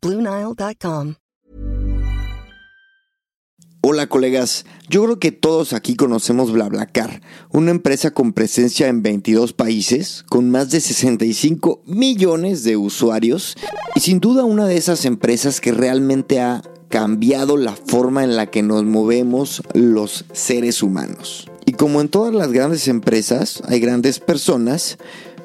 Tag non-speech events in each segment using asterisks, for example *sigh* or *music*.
Bluenile.com. Hola colegas, yo creo que todos aquí conocemos BlaBlaCar, una empresa con presencia en 22 países, con más de 65 millones de usuarios y sin duda una de esas empresas que realmente ha cambiado la forma en la que nos movemos los seres humanos. Y como en todas las grandes empresas, hay grandes personas,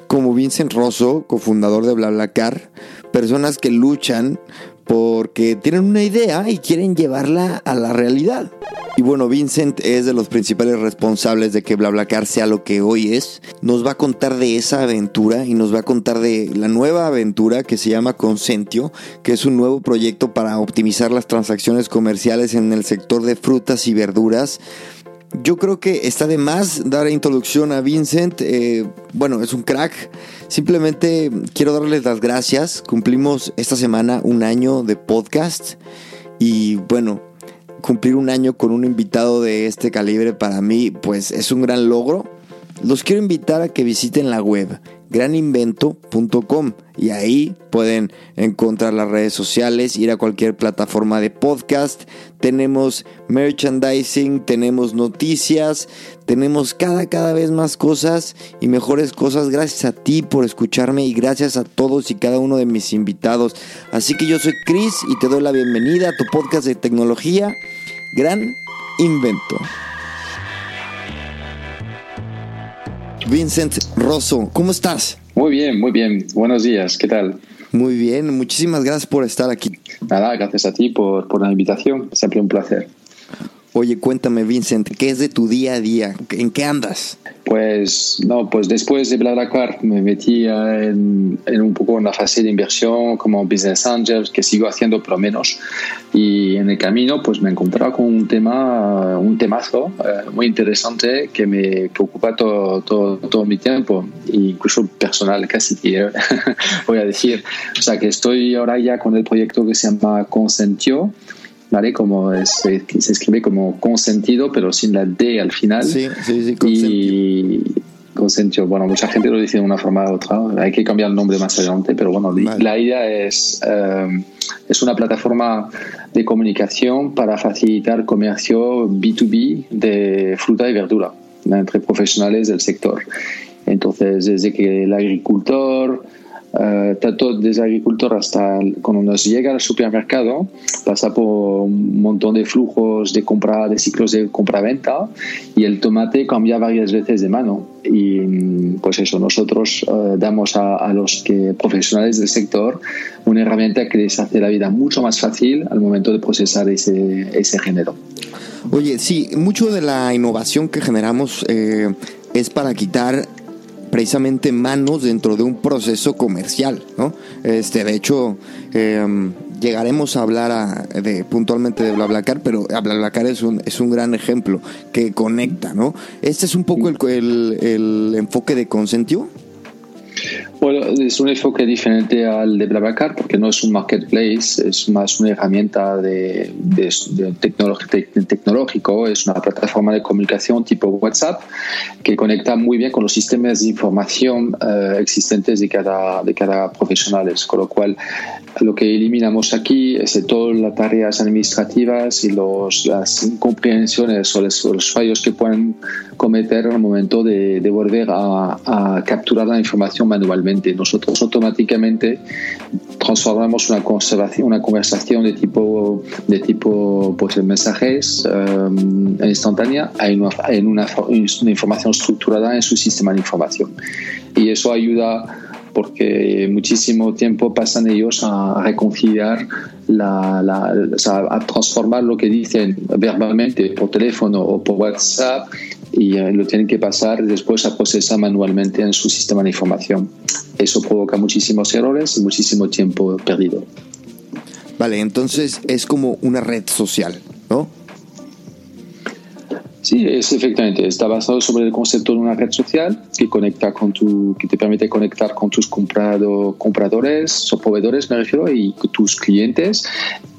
como Vincent Rosso, cofundador de BlaBlaCar, personas que luchan porque tienen una idea y quieren llevarla a la realidad. Y bueno, Vincent es de los principales responsables de que BlaBlaCar sea lo que hoy es. Nos va a contar de esa aventura y nos va a contar de la nueva aventura que se llama Consentio, que es un nuevo proyecto para optimizar las transacciones comerciales en el sector de frutas y verduras yo creo que está de más dar introducción a Vincent. Eh, bueno, es un crack. Simplemente quiero darles las gracias. Cumplimos esta semana un año de podcast. Y bueno, cumplir un año con un invitado de este calibre para mí, pues es un gran logro. Los quiero invitar a que visiten la web graninvento.com y ahí pueden encontrar las redes sociales, ir a cualquier plataforma de podcast. Tenemos merchandising, tenemos noticias, tenemos cada cada vez más cosas y mejores cosas. Gracias a ti por escucharme y gracias a todos y cada uno de mis invitados. Así que yo soy Chris y te doy la bienvenida a tu podcast de tecnología Gran Invento. Vincent Rosso, ¿cómo estás? Muy bien, muy bien. Buenos días, ¿qué tal? Muy bien, muchísimas gracias por estar aquí. Nada, gracias a ti por, por la invitación, siempre un placer. Oye, cuéntame, Vincent, ¿qué es de tu día a día? ¿En qué andas? Pues no, pues después de BlaBlaCar me metí en, en, un poco en la fase de inversión como business angel, que sigo haciendo pero menos. Y en el camino pues me encontraba con un tema, un temazo eh, muy interesante que me que ocupa todo, todo, todo mi tiempo, incluso personal casi, *laughs* voy a decir. O sea que estoy ahora ya con el proyecto que se llama Consentio ¿vale? Como se escribe como consentido, pero sin la D al final. Sí, sí, sí, Y consentido, bueno, mucha gente lo dice de una forma u otra, hay que cambiar el nombre más adelante, pero bueno, la idea es, eh, es una plataforma de comunicación para facilitar comercio B2B de fruta y verdura entre profesionales del sector. Entonces, desde que el agricultor, eh, tanto desde agricultor hasta cuando nos llega al supermercado, pasa por un montón de flujos de compra, de ciclos de compra-venta y el tomate cambia varias veces de mano. Y pues eso, nosotros eh, damos a, los que, profesionales del sector una herramienta que les hace la vida mucho más fácil al momento de procesar ese, ese género. Oye, sí, mucho de la innovación que generamos eh, es para quitar precisamente manos dentro de un proceso comercial, ¿no? Este, de hecho, em, llegaremos a hablar de, puntualmente de BlaBlaCar, pero BlaBlaCar es un, es un gran ejemplo que conecta, ¿no? Este es un poco el, el, el enfoque de Consentio. Bueno, es un enfoque diferente al de BlaBlaCar porque no es un marketplace, es más una herramienta de, de, tecnológico, es una plataforma de comunicación tipo WhatsApp que conecta muy bien con los sistemas de información eh, existentes de cada, de cada profesional, con lo cual lo que eliminamos aquí es todas las tareas administrativas y los, las incomprensiones o los, fallos que pueden cometer al momento de, de volver a, a capturar la información manualmente nosotros automáticamente transformamos una conversación, de tipo, de tipo pues, mensajes um, instantánea en, una, información estructurada en su sistema de información. Y eso ayuda porque muchísimo tiempo pasan ellos a reconciliar, la, a transformar lo que dicen verbalmente por teléfono o por WhatsApp y eh, lo tienen que pasar después a procesar manualmente en su sistema de información. Eso provoca muchísimos errores y muchísimo tiempo perdido. Vale, entonces es como una red social, ¿no? Sí, es efectivamente, está basado sobre el concepto de una red social que conecta con tu, que te permite conectar con tus comprado, compradores o proveedores, me refiero, y tus clientes,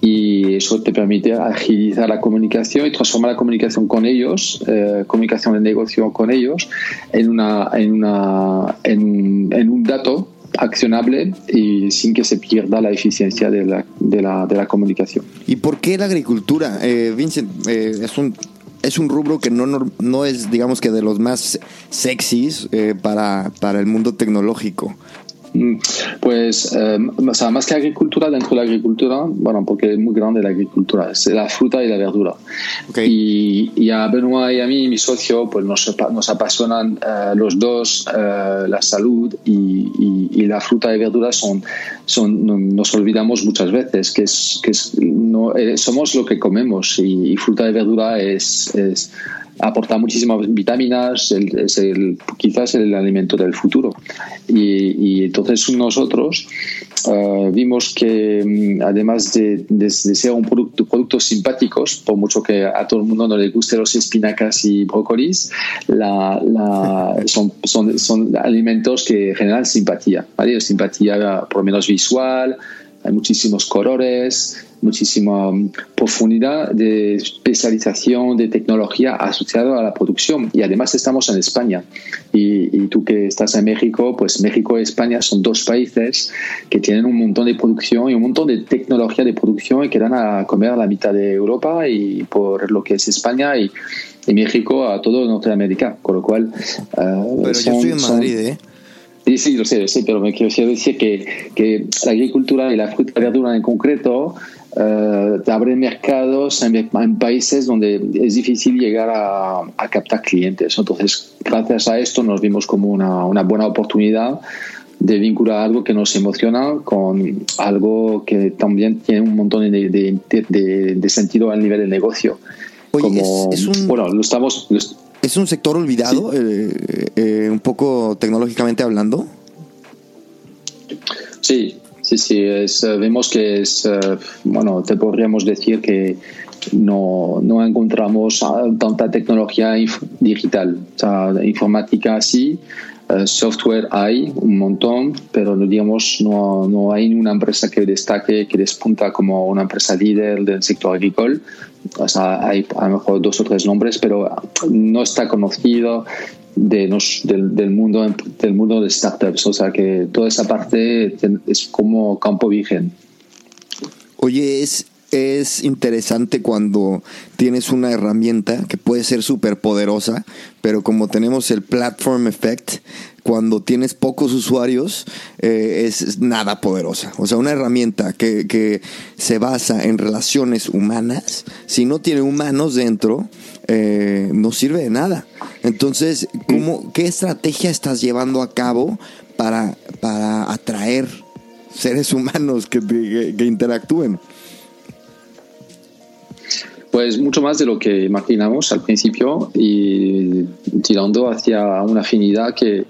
y eso te permite agilizar la comunicación y transformar la comunicación con ellos, eh, comunicación de negocio con ellos, en una, en una, en, un dato accionable y sin que se pierda la eficiencia de la, de la, de la comunicación. ¿Y por qué la agricultura? Eh, Vincent, eh, es un es un rubro que no, no, es, digamos que, de los más sexys eh, para, para el mundo tecnológico. Mm, pues, eh, o sea, más que agricultura, dentro de la agricultura, bueno, porque es muy grande la agricultura, es la fruta y la verdura. Y, y, a Benoit y a mí, mi socio, pues nos, nos apasionan eh, los dos eh, la salud y, y, la fruta y verdura son, son nos olvidamos muchas veces que, es, que es, no, somos lo que comemos y, fruta y verdura es, es aporta muchísimas vitaminas, es el, quizás el alimento del futuro. Y, entonces nosotros uh, vimos que mm, además de, de, ser un producto, productos simpáticos, por mucho que a todo el mundo no le guste los espinacas y brócolis, la, la, *laughs* son, son, son, alimentos que generan simpatía, ¿vale? simpatía por lo menos visual, hay muchísimos colores, muchísima um, profundidad de especialización de tecnología asociada a la producción. Y además estamos en España. Y, tú que estás en México, pues México y España son dos países que tienen un montón de producción y un montón de tecnología de producción y que dan a comer a la mitad de Europa y por lo que es España y, México a todo Norteamérica. Con lo cual... Uh, Pero yo estoy en Madrid, ¿eh? Sí, sí, lo sé, lo sé, pero me quiero decir que, que la agricultura y la fruta y verdura en concreto uh, te abren mercados en, países donde es difícil llegar a, a, captar clientes. Entonces, gracias a esto nos vimos como una, una buena oportunidad de vincular algo que nos emociona con algo que también tiene un montón de, de, de, de sentido al nivel del negocio. como, es, un... Bueno, lo estamos... ¿Es un sector olvidado, eh, eh, un poco tecnológicamente hablando? Sí, sí, sí. Es, eh, vemos que es, bueno, te podríamos decir que no, no encontramos tanta tecnología digital. O sea, informática sí, software hay un montón, pero digamos no, no hay una empresa que destaque, que despunta como una empresa líder del sector agrícola o sea, hay a lo mejor dos o tres nombres, pero no está conocido de del, mundo del mundo de startups. O sea que toda esa parte es como campo virgen. Oye, es, es interesante cuando tienes una herramienta que puede ser súper poderosa, pero como tenemos el platform effect, cuando tienes pocos usuarios eh, es nada poderosa. O sea, una herramienta que, que, se basa en relaciones humanas, si no tiene humanos dentro, eh, no sirve de nada. Entonces, ¿cómo, ¿qué estrategia estás llevando a cabo para, para atraer seres humanos que, que interactúen? Pues mucho más de lo que imaginamos al principio y tirando hacia una afinidad que,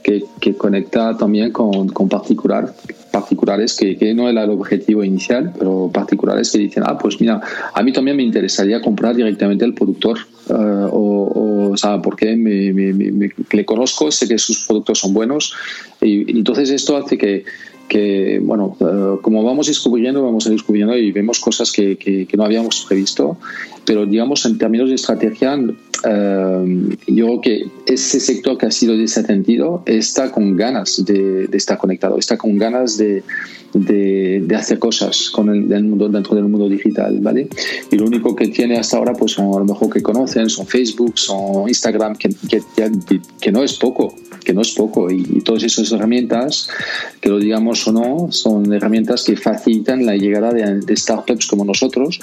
que, conecta también con, con particular, particulares que, no era el objetivo inicial, pero particulares que dicen, ah, pues mira, a mí también me interesaría comprar directamente al productor, eh, o, o, sea, porque me, me, le conozco, sé que sus productos son buenos, y entonces esto hace que que, bueno, eh, como vamos descubriendo, vamos descubriendo y vemos cosas que, que, no habíamos previsto, pero digamos en términos de estrategia, eh, yo creo que ese sector que ha sido desatendido está con ganas de, de estar conectado, está con ganas de, de, de hacer cosas con el, mundo, dentro del mundo digital, ¿vale? Y lo único que tiene hasta ahora, pues son a lo mejor que conocen, son Facebook, son Instagram, que, que, que no es poco, que no es poco. Y, todas esas herramientas, que lo digamos o no, son herramientas que facilitan la llegada de, startups como nosotros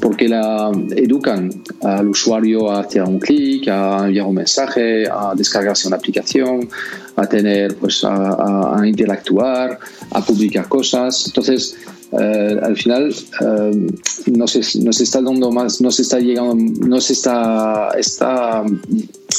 porque la educan al usuario a hacer un clic, a enviar un mensaje, a descargarse una aplicación, a tener, pues, a, interactuar, a publicar cosas. Entonces, eh, al final eh, no se está dando más, no se está llegando, no se está, está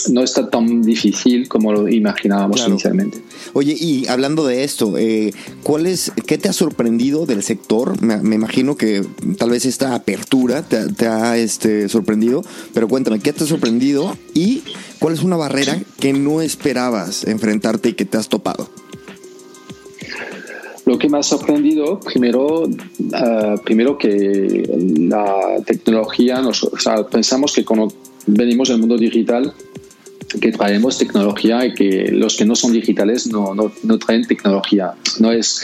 no está tan difícil como lo imaginábamos inicialmente. Oye, y hablando de esto, eh, ¿cuál es, ¿qué te ha sorprendido del sector? Me, imagino que tal vez esta apertura te, ha este, sorprendido, pero cuéntame, ¿qué te ha sorprendido y cuál es una barrera que no esperabas enfrentarte y que te has topado? Lo que me ha sorprendido, primero, uh, primero que la tecnología, nos, o sea, pensamos que cuando venimos del mundo digital, que traemos tecnología y que los que no son digitales no, no, no traen tecnología. No es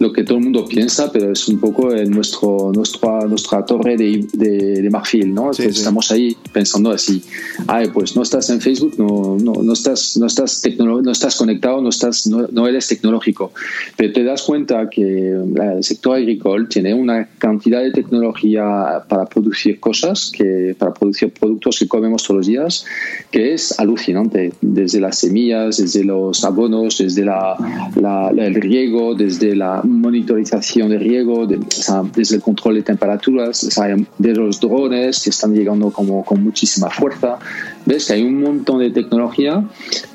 lo que todo el mundo piensa, pero es un poco en nuestro, nuestra, nuestra torre de, de, marfil, ¿no? Estamos ahí pensando así, ay, pues no estás en Facebook, no, no, no estás, no, estás no estás conectado, no, estás, no, eres tecnológico, pero te das cuenta que el sector agrícola tiene una cantidad de tecnología para producir cosas, que, para producir productos que comemos todos los días, que es alucinante, desde las semillas, desde los abonos, desde la, la, el riego, desde la monitorización de riego, desde el control de temperaturas, de los drones que están llegando como, con muchísima fuerza. Ves que hay un montón de tecnología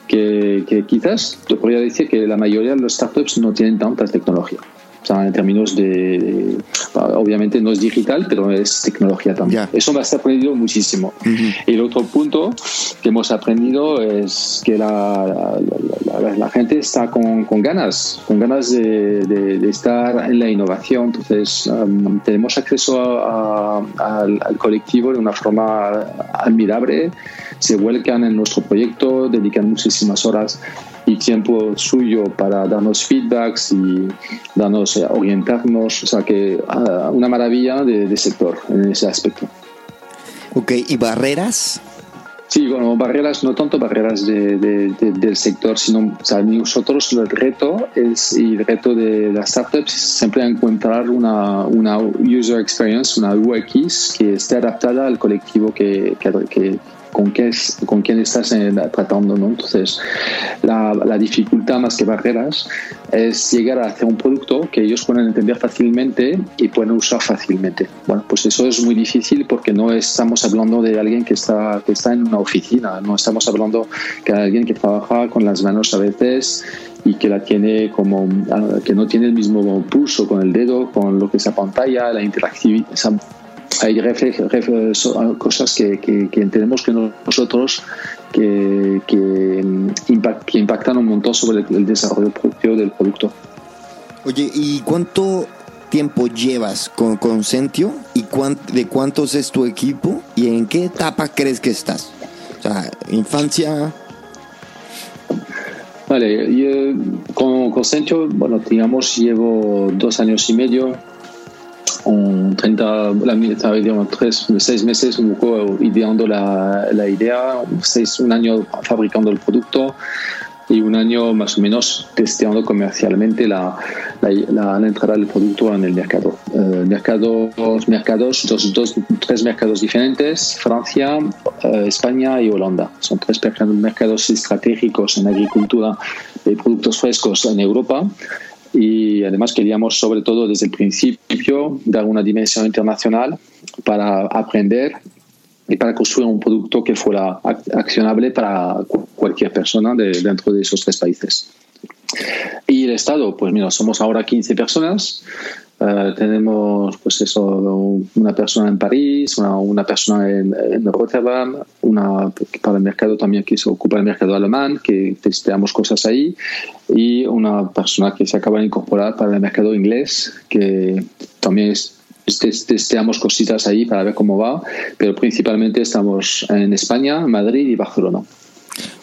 que, que quizás te podría decir que la mayoría de los startups no tienen tanta tecnología en términos de, obviamente no es digital, pero es tecnología también. Eso me ha aprendido muchísimo. Y el otro punto que hemos aprendido es que la, la, gente está con, con, ganas, con ganas de, de, estar en la innovación. Entonces, um, tenemos acceso al, al colectivo de una forma admirable, se vuelcan en nuestro proyecto, dedican muchísimas horas y tiempo suyo para darnos feedbacks y darnos, eh, orientarnos. O sea que ah, una maravilla de, sector en ese aspecto. Ok, ¿y barreras? Sí, bueno, barreras, no tanto barreras de, del sector, sino o sea, nosotros el reto es, y el reto de las startups es siempre encontrar una, una user experience, una UX que esté adaptada al colectivo que, que, con, qué, con quién estás eh, tratando. ¿no? Entonces, la, la, dificultad más que barreras es llegar a hacer un producto que ellos puedan entender fácilmente y puedan usar fácilmente. Bueno, pues eso es muy difícil porque no estamos hablando de alguien que está, que está en una oficina, no estamos hablando de alguien que trabaja con las manos a veces y que la tiene como ah, que no tiene el mismo pulso con el dedo, con lo que es la pantalla, la interactividad, hay cosas que, que, entendemos que nosotros que, que, impactan un montón sobre el, desarrollo propio del producto. Oye, ¿y cuánto tiempo llevas con Consentio y de cuántos es tu equipo y en qué etapa crees que estás? O sea, infancia. Vale, yo, con Consentio, bueno, digamos, llevo dos años y medio en 30, la digamos, tres, seis meses un poco ideando la, la idea, seis, un año fabricando el producto y un año más o menos testeando comercialmente la, la, la, entrada del producto en el mercado. Eh, mercado mercados, dos, dos, tres mercados diferentes, Francia, eh, España y Holanda. Son tres mercados estratégicos en agricultura de productos frescos en Europa y además queríamos sobre todo desde el principio dar una dimensión internacional para aprender y para construir un producto que fuera accionable para cualquier persona de, dentro de esos tres países. Y el Estado, pues mira, somos ahora 15 personas, eh, tenemos pues eso, una persona en París, una, persona en, en, Rotterdam, una para el mercado también que se ocupa del mercado alemán, que testeamos cosas ahí, y una persona que se acaba de incorporar para el mercado inglés, que también testeamos cositas ahí para ver cómo va, pero principalmente estamos en España, Madrid y Barcelona.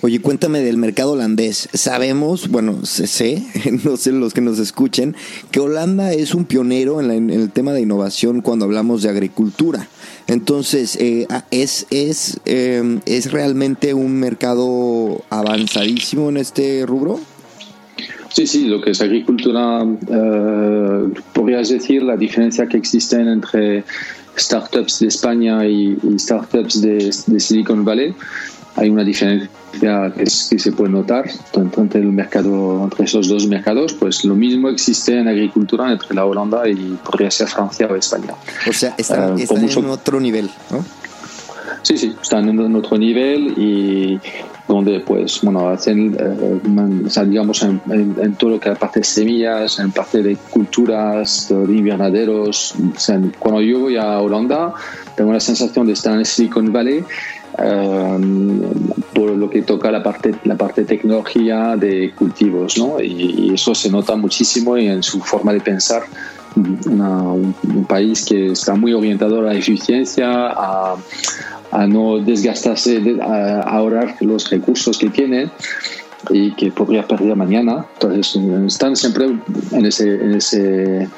Oye, cuéntame del mercado holandés. Sabemos, bueno, sé, *laughs* no sé los que nos escuchen, que Holanda es un pionero en, el tema de innovación cuando hablamos de agricultura. Entonces, eh, ¿es, es, em, ¿es realmente un mercado avanzadísimo en este rubro? Sí, sí, lo que es agricultura, eh, podrías decir la diferencia que existe entre startups de España y, startups de Silicon Valley hay una diferencia que, se puede notar entre el mercado entre esos dos mercados pues lo mismo existe en agricultura entre la Holanda y podría ser Francia o España o sea están, eh, en otro nivel ¿no? sí sí están en otro nivel y donde pues bueno hacen eh, digamos en, todo lo que es parte de semillas en parte de culturas de invernaderos cuando yo voy a Holanda tengo la sensación de estar en Silicon Valley Em, por lo que toca la parte, la parte tecnología de cultivos, ¿no? Y, eso se nota muchísimo en su forma de pensar. un, país que está muy orientado a la eficiencia, a, a no desgastarse, a ahorrar los recursos que tiene y que podría perder mañana. Entonces, están siempre en ese, en ese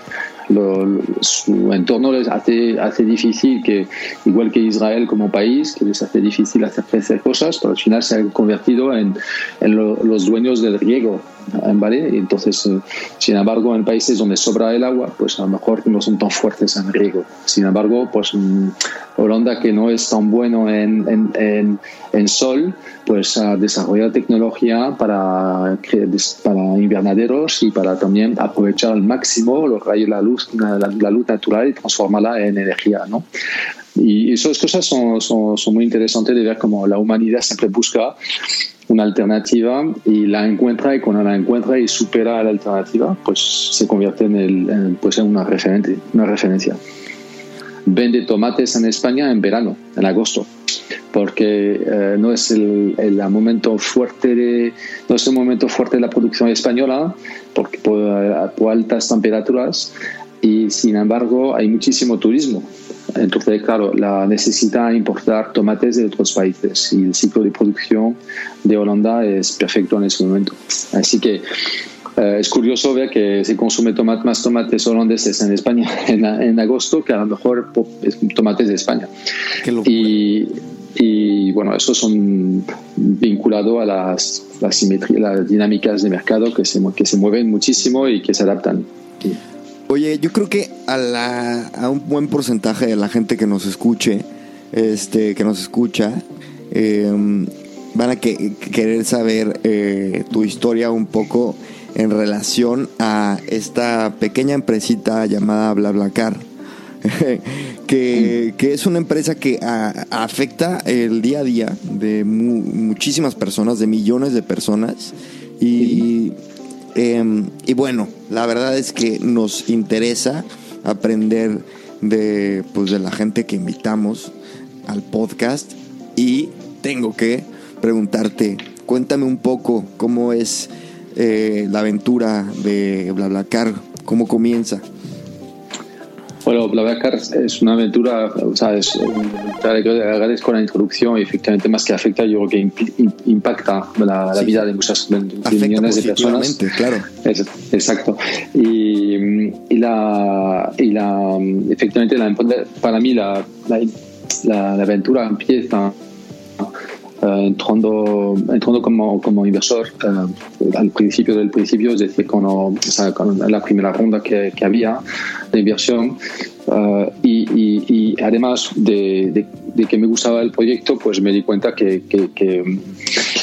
su entorno les hace, hace difícil que, igual que Israel como país, que les hace difícil hacer cosas, pero al final se han convertido en, en los dueños del riego. ¿Vale? Entonces, eh, sin embargo, en países donde sobra el agua, pues a lo mejor no son tan fuertes en riego. Sin embargo, pues mm, Holanda, que no es tan bueno en, en, en, sol, pues ha desarrollado tecnología para, para invernaderos y para también aprovechar al máximo los rayos, la luz, la, luz natural y transformarla en energía, ¿no? Y esas cosas son, son, son, muy interesantes de ver cómo la humanidad siempre busca una alternativa y la encuentra y cuando la encuentra y supera la alternativa, pues se convierte en, pues en una, referente, una referencia vende tomates en España en verano, en agosto, porque eh, no es el, el, momento fuerte de no es el momento fuerte de la producción española, porque por, por altas temperaturas y sin embargo hay muchísimo turismo. Entonces, claro, la necesita importar tomates de otros países y el ciclo de producción de Holanda es perfecto en ese momento. Así que eh, es curioso ver que se consume tomate, más tomates holandeses en España *laughs* en, agosto que a lo mejor tomates de España. Y, y, bueno, eso son vinculados a las, las, las dinámicas de mercado que se, que se mueven muchísimo y que se adaptan. Oye, yo creo que a, la, a un buen porcentaje de la gente que nos escuche, este, que nos escucha, em, van a querer saber eh, tu historia un poco en relación a esta pequeña empresita llamada BlaBlaCar. *laughs* que, que, es una empresa que afecta el día a día de muchísimas personas, de millones de personas. Y, em, y bueno, la verdad es que nos interesa aprender de, pues, de la gente que invitamos al podcast. Y tengo que preguntarte, cuéntame un poco cómo es eh, la aventura de BlaBlaCar? ¿Cómo comienza? Bueno, BlaBlaCar es una aventura, o sea, es, te agradezco la introducción y efectivamente más que afecta, yo creo que impacta la, vida de muchas millones de personas. claro. exacto. Y, y, la, y la, efectivamente, la, para mí la, la, aventura empieza eh, entrando, entrando como, como inversor eh, al principio del principio, es decir, con, o sea, con la primera ronda que, que había de inversión. Uh, y, y, y, además de, de, que me gustaba el proyecto, pues me di cuenta que, que,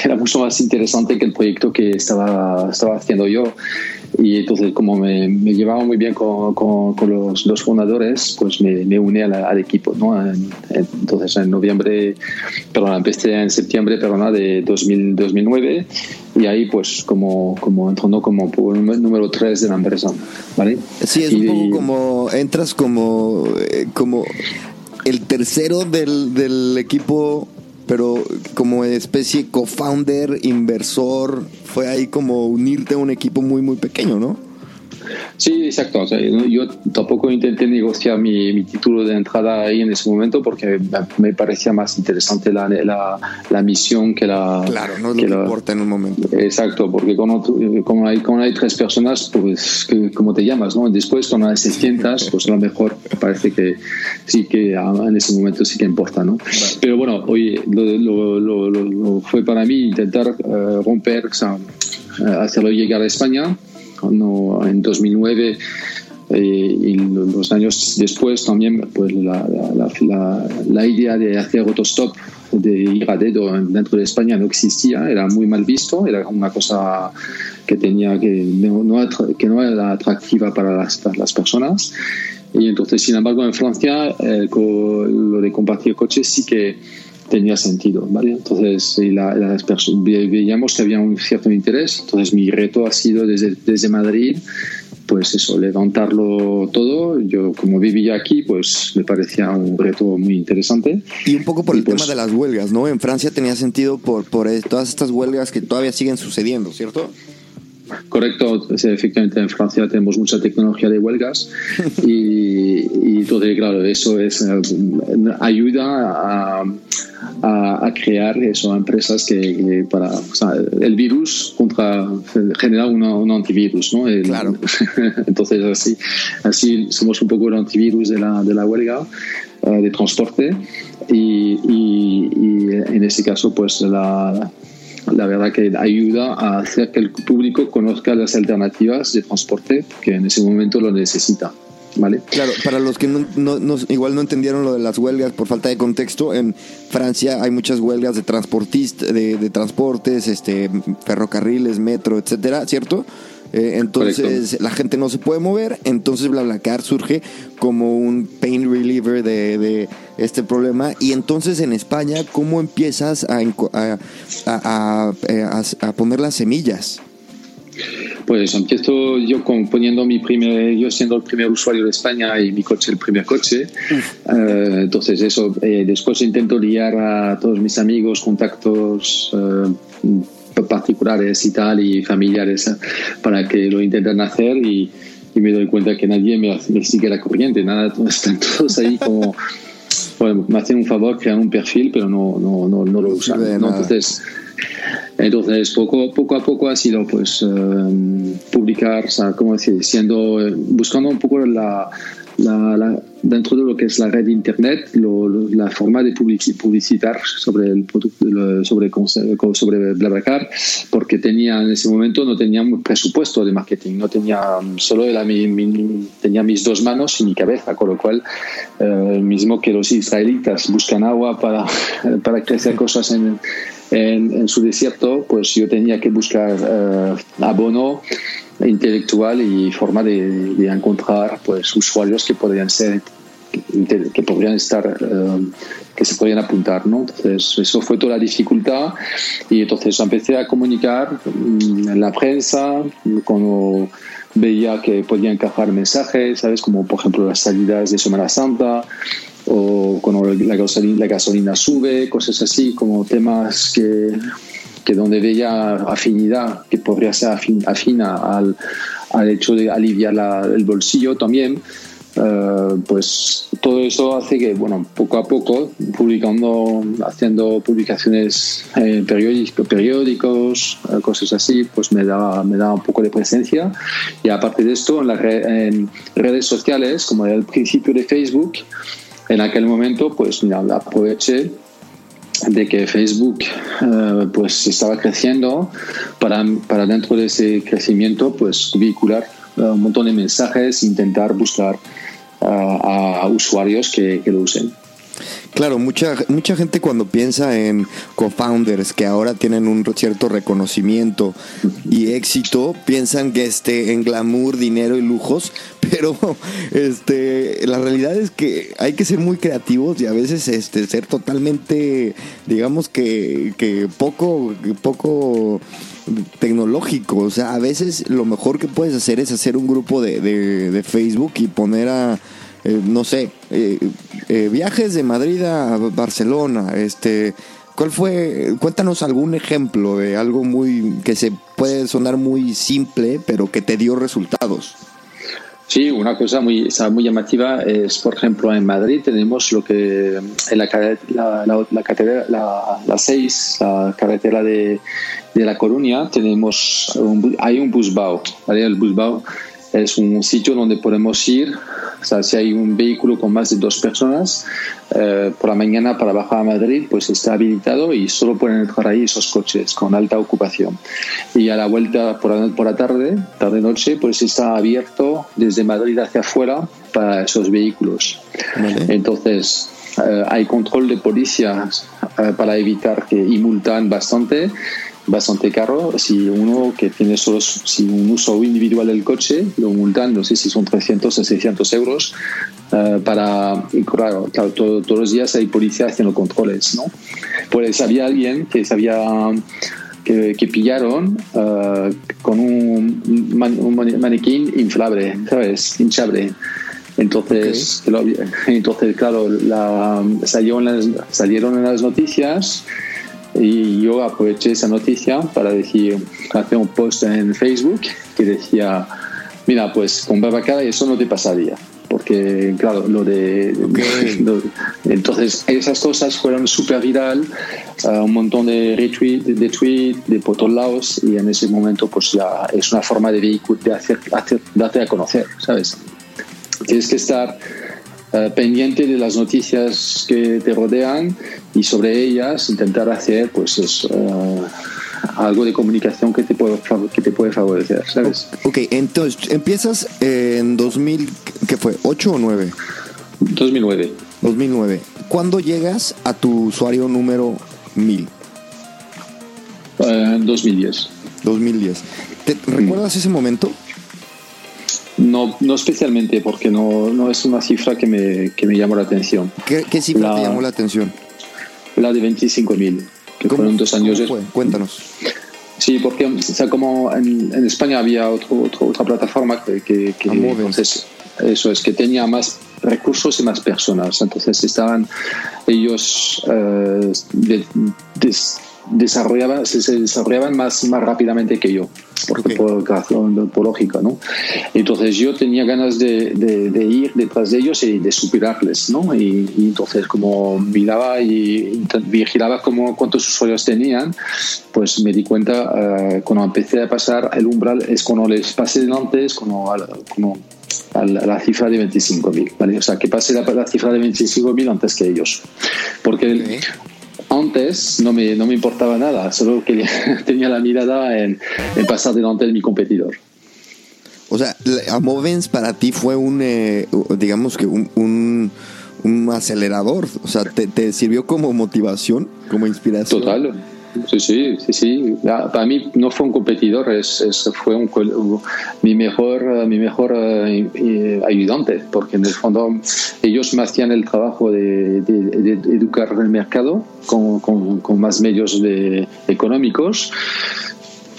era mucho más interesante que el proyecto que estaba, estaba haciendo yo. Y entonces, como me, llevaba muy bien con, los, fundadores, pues me, uní al equipo. Entonces, en noviembre, perdón, empecé en septiembre perdón, de 2000, 2009 y ahí pues como, como entrando como por número 3 de la empresa. ¿vale? Sí, es un poco como, entras como, eh, como el tercero del, del equipo pero como especie co-founder, inversor, fue ahí como unirte a un equipo muy, muy pequeño, ¿no? Sí, exacto. yo tampoco intenté negociar mi, título de entrada ahí en ese momento porque me parecía más interesante la, la, misión que la... Claro, no es lo que, importa en un momento. Exacto, porque como, como, hay, como hay tres personas, pues, ¿cómo te llamas? ¿no? Después, cuando hay 600, pues a lo mejor parece que sí que en ese momento sí que importa, ¿no? Pero bueno, hoy lo, lo, fue para mí intentar eh, romper, o sea, hacerlo llegar a España no, en 2009 y los años después también pues la, la, la, idea de hacer autostop de ir a dedo dentro de España no existía, era muy mal visto, era una cosa que tenía que no, que no era atractiva para las, las personas. Y entonces, sin embargo, en Francia eh, lo de compartir coches sí que tenía sentido, ¿vale? Entonces, la, veíamos que había un cierto interés. Entonces, mi reto ha sido desde, desde Madrid pues eso, levantarlo todo. Yo como vivía aquí, pues me parecía un reto muy interesante. Y un poco por el tema pues de las huelgas, ¿no? En Francia tenía sentido por, por todas estas huelgas que todavía siguen sucediendo, ¿cierto? Correcto, efectivamente en Francia tenemos mucha tecnología de huelgas *laughs* y, y entonces, claro, eso es eh, ayuda a, a, crear eso, empresas que, para el virus contra genera un antivirus, ¿no? claro. *laughs* entonces así, así somos un poco el antivirus de la, de la huelga eh, de transporte y, y, y en este caso pues la la verdad que ayuda a hacer que el público conozca las alternativas de transporte que en ese momento lo necesita. ¿Vale? Claro, para los que no, no, igual no entendieron lo de las huelgas por falta de contexto, en Francia hay muchas huelgas de transportistas, de, de transportes, este, ferrocarriles, metro, etcétera, ¿cierto? Eh, entonces la gente no se puede mover, entonces BlaBlaCar surge como un pain reliever de, este problema. Y entonces en España, ¿cómo empiezas a, a, a, poner las semillas? Pues empiezo yo poniendo mi primer, yo siendo el primer usuario de España y mi coche el primer coche. Eh, entonces eso, eh, después intento liar a todos mis amigos, contactos particulares y tal y familiares ¿eh? para que lo intenten hacer y, me doy cuenta que nadie me, sigue la corriente, nada, *laughs* están todos ahí como, *laughs* bueno, me hacen un favor, crean un perfil, pero no, no, no, no lo usan. Entonces, entonces poco, poco a poco ha sido pues eh, publicar, o sea, como decir, siendo, eh, buscando un poco la la, dentro de lo que es la red internet, la forma de publicitar sobre el producto, sobre, sobre BlaBlaCar, porque tenía en ese momento no tenía presupuesto de marketing, no tenía solo era tenía mis dos manos y mi cabeza, con lo cual, eh, mismo que los israelitas buscan agua para, *laughs* para crecer cosas en, en, su desierto, pues yo tenía que buscar eh, abono intelectual y forma de, encontrar pues usuarios que podrían ser que podrían estar eh, que se podían apuntar no entonces eso fue toda la dificultad y entonces empecé a comunicar mm, en la prensa cuando veía que podía encajar mensajes sabes como por ejemplo las salidas de Semana Santa o cuando la gasolina, la gasolina sube cosas así como temas que que donde veía afinidad, que podría ser afina al, al hecho de aliviar el bolsillo también, eh, pues todo eso hace que, bueno, poco a poco, publicando, haciendo publicaciones en periódicos, periódicos eh, cosas así, pues me da, me da un poco de presencia. Y aparte de esto, en, las en redes sociales, como el principio de Facebook, en aquel momento, pues mira, aproveché de que Facebook eh, pues estaba creciendo para, para dentro de ese crecimiento pues vincular eh, un montón de mensajes intentar buscar eh, a usuarios que, que lo usen Claro, mucha, mucha gente cuando piensa en co-founders que ahora tienen un cierto reconocimiento y éxito, piensan que este, en glamour, dinero y lujos, *laughs* pero este, la realidad es que hay que ser muy creativos y a veces este, ser totalmente, digamos que, que poco, poco tecnológico. O sea, a veces lo mejor que puedes hacer es hacer un grupo de, de Facebook y poner a eh, no sé, eh, eh, viajes de Madrid a Barcelona, este, ¿cuál fue? Cuéntanos algún ejemplo de algo muy que se puede sonar muy simple, pero que te dio resultados. Sí, una cosa muy, muy llamativa es, por ejemplo, en Madrid tenemos lo que en la, la, la, la, la 6, la carretera de, de La Coruña, tenemos hay un busbao, ¿vale? El busbao es un sitio donde podemos ir, o sea, si hay un vehículo con más de dos personas, eh, por la mañana para bajar a Madrid, pues está habilitado y solo pueden entrar ahí esos coches con alta ocupación. Y a la vuelta por la, por la tarde, tarde-noche, pues está abierto desde Madrid hacia afuera para esos vehículos. Entonces, eh, hay control de policía eh, para evitar que y multan bastante bastante caro. Si uno que tiene solo si un uso individual del coche lo multan no sé si son 300 o 600 euros eh, para y claro, todos los días hay policía haciendo controles no pues había alguien que sabía que, que pillaron con un, un, manequín inflable sabes hinchable. Entonces, *laughs* entonces claro, la, salieron, las, salieron en las noticias y yo aproveché esa noticia para decir, hacer un post en Facebook que decía, mira, pues con Babacara eso no te pasaría. Porque, claro, lo de... *laughs* entonces, esas cosas fueron súper viral, un montón de retweets, de tweets de por todos lados, y en ese momento, pues ya es una forma de, de hacer, hacer, darte a conocer, ¿sabes? tienes que estar eh, pendiente de las noticias que te rodean y sobre ellas intentar hacer pues eh, algo de comunicación que te puede que te puede favorecer sabes ok entonces empiezas en 2000 ¿qué fue 8 o 9 2009 2009 ¿cuándo llegas a tu usuario número 1000 en 2010 2010 ¿Te, ¿recuerdas ese momento? No, no especialmente, porque no, no es una cifra que me, que me llamó la atención. ¿Qué, qué cifra te llamó la atención? La de 25.000, que fueron dos años. Fue? Cuéntanos. Sí, porque o sea, como en, en España había otro, otra plataforma que, que, que entonces, eso es que tenía más recursos y más personas. Entonces estaban ellos eh, de, de, desarrollaban, se, desarrollaban más, más rápidamente que yo, porque por, por, lógica, ¿no? Entonces yo tenía ganas de, de, ir detrás de ellos y de superarles, ¿no? Y, entonces como miraba y vigilaba como cuántos usuarios tenían, pues me di cuenta uh, cuando empecé a pasar el umbral, es cuando les pasé delante, es cuando, como a la, la, cifra de 25.000, ¿vale? O sea, que pase la, la cifra de 25.000 antes que ellos. Porque okay antes no me, no me importaba nada, solo que *laughs* tenía la mirada en, en pasar delante de mi competidor. O sea, Amovens para ti fue un, eh, digamos que un, un, un, acelerador, o sea, te, te, sirvió como motivación, como inspiración. Total, Sí, sí, sí, sí. Para mí no fue un competidor, es, es fue un, mi mejor, mi mejor uh, ayudante, porque en el fondo ellos me hacían el trabajo de, de, de educar el mercado con, con, con más medios de, económicos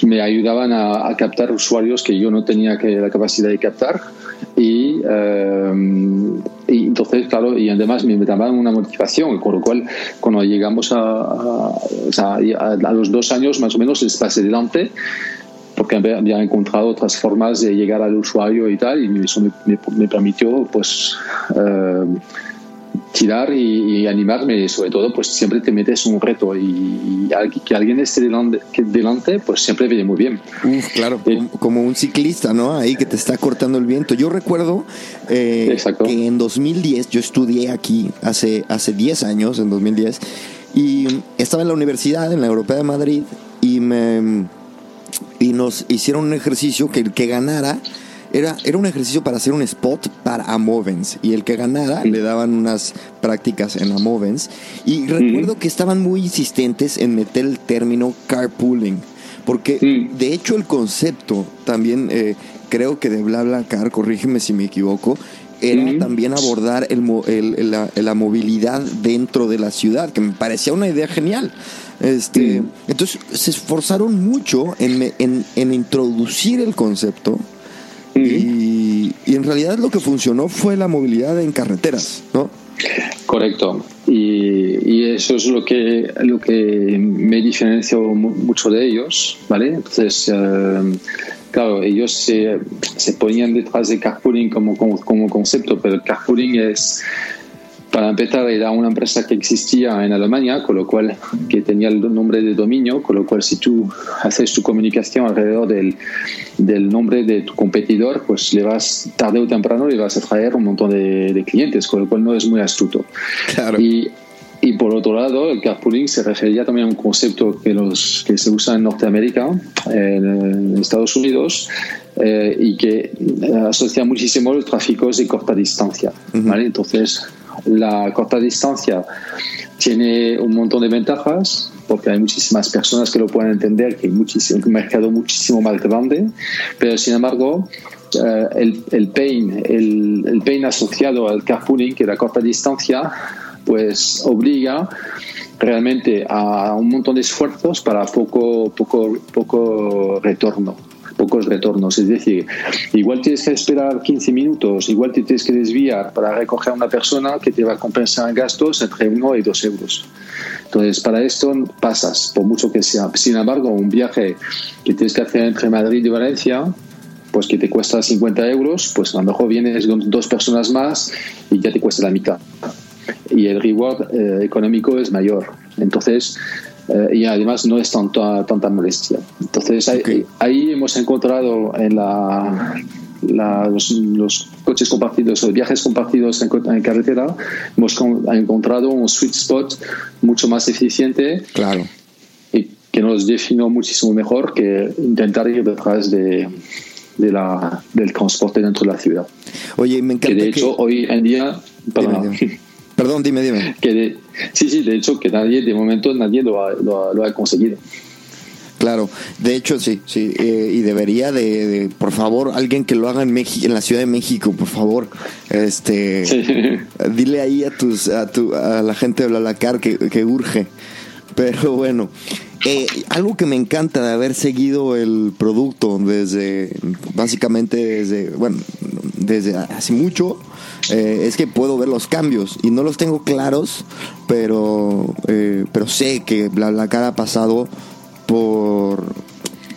me ayudaban a, a, captar usuarios que yo no tenía que, la capacidad de captar y, y, entonces claro y además me daban una motivación con lo cual cuando llegamos a, a, los dos años más o menos les pasé delante porque había encontrado otras formas de llegar al usuario y tal y eso me, permitió pues uh, tirar y, y, animarme sobre todo pues siempre te metes un reto y, y que alguien esté delante, delante, pues siempre viene muy bien. Uf, claro eh, como, como, un ciclista no ahí que te está cortando el viento. Yo recuerdo eh, que en 2010 yo estudié aquí hace hace 10 años en 2010 y estaba en la universidad en la Europea de Madrid y me y nos hicieron un ejercicio que el que ganara era, era un ejercicio para hacer un spot para Amovens y el que ganara le daban unas prácticas en Amovens. Y recuerdo que estaban muy insistentes en meter el término carpooling porque de hecho el concepto también eh, creo que de BlaBlaCar, corrígeme si me equivoco, era también abordar el, el, la, la, movilidad dentro de la ciudad, que me parecía una idea genial. Este, Entonces se esforzaron mucho en, en, en introducir el concepto y, y, en realidad lo que funcionó fue la movilidad en carreteras, ¿no? Correcto. Y, y, eso es lo que, lo que me diferenció mucho de ellos, ¿vale? Entonces, eh, claro, ellos se, se, ponían detrás de carpooling como, como, como, concepto, pero el carpooling es para empezar, era una empresa que existía en Alemania, con lo cual que tenía el nombre de dominio, con lo cual si tú haces tu comunicación alrededor del, del nombre de tu competidor, pues le vas tarde o temprano le vas a traer un montón de, clientes, con lo cual no es muy astuto. Claro. Y, y por otro lado, el carpooling se refería también a un concepto que, los, que se usa en Norteamérica, en Estados Unidos, eh, y que asocia muchísimo los tráficos de corta distancia. ¿vale? Entonces, la corta distancia tiene un montón de ventajas porque hay muchísimas personas que lo pueden entender, que hay muchísimo, un mercado muchísimo más grande, pero sin embargo eh, el, el, pain, el, el, pain asociado al carpooling, que es la corta distancia, pues obliga realmente a un montón de esfuerzos para poco, poco, poco retorno pocos retornos. Es decir, igual tienes que esperar 15 minutos, igual te tienes que desviar para recoger a una persona que te va a compensar gastos entre 1 y 2 euros. Entonces, para esto pasas, por mucho que sea. Sin embargo, un viaje que tienes que hacer entre Madrid y Valencia, pues que te cuesta 50 euros, pues a lo mejor vienes con dos personas más y ya te cuesta la mitad. Y el reward eh, económico es mayor. Entonces, eh, y además no es tanta, tanta molestia. Entonces ahí, hemos encontrado en la, los, coches compartidos o viajes compartidos en, carretera, hemos encontrado un sweet spot mucho más eficiente. Claro. Y que nos definió muchísimo mejor que intentar ir detrás de, de la, del transporte dentro de la ciudad. Oye, me encanta. Que de hecho, hoy en día. Perdón, dime, dime. Que sí, sí, de hecho que nadie, de momento nadie lo ha, lo, ha conseguido. Claro, de hecho sí, sí, eh, y debería de, por favor, alguien que lo haga en México, en la Ciudad de México, por favor, este, *laughs* dile ahí a tus, a, tu, a la gente de Blalacar que, que urge. Pero bueno, eh, algo que me encanta de haber seguido el producto desde, básicamente desde, bueno, desde hace mucho, eh, es que puedo ver los cambios y no los tengo claros, pero, eh, pero sé que BlaBlaCar ha pasado por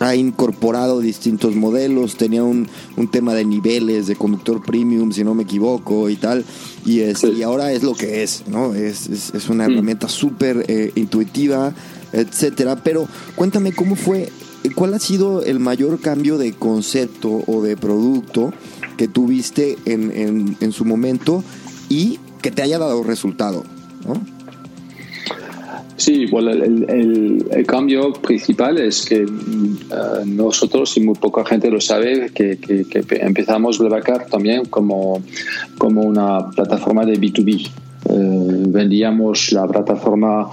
ha incorporado distintos modelos, tenía un, un, tema de niveles, de conductor premium, si no me equivoco, y tal, y, es, y ahora es lo que es, ¿no? Es, es, una mm. herramienta súper eh, intuitiva, etcétera. Pero cuéntame cómo fue, cuál ha sido el mayor cambio de concepto o de producto que tuviste en, en, en su momento y que te haya dado resultado, ¿no? Sí, bueno, el, el, cambio principal es que uh, nosotros, y muy poca gente lo sabe, que, que, que empezamos Blablacar también como, como una plataforma de B2B. Uh, vendíamos la plataforma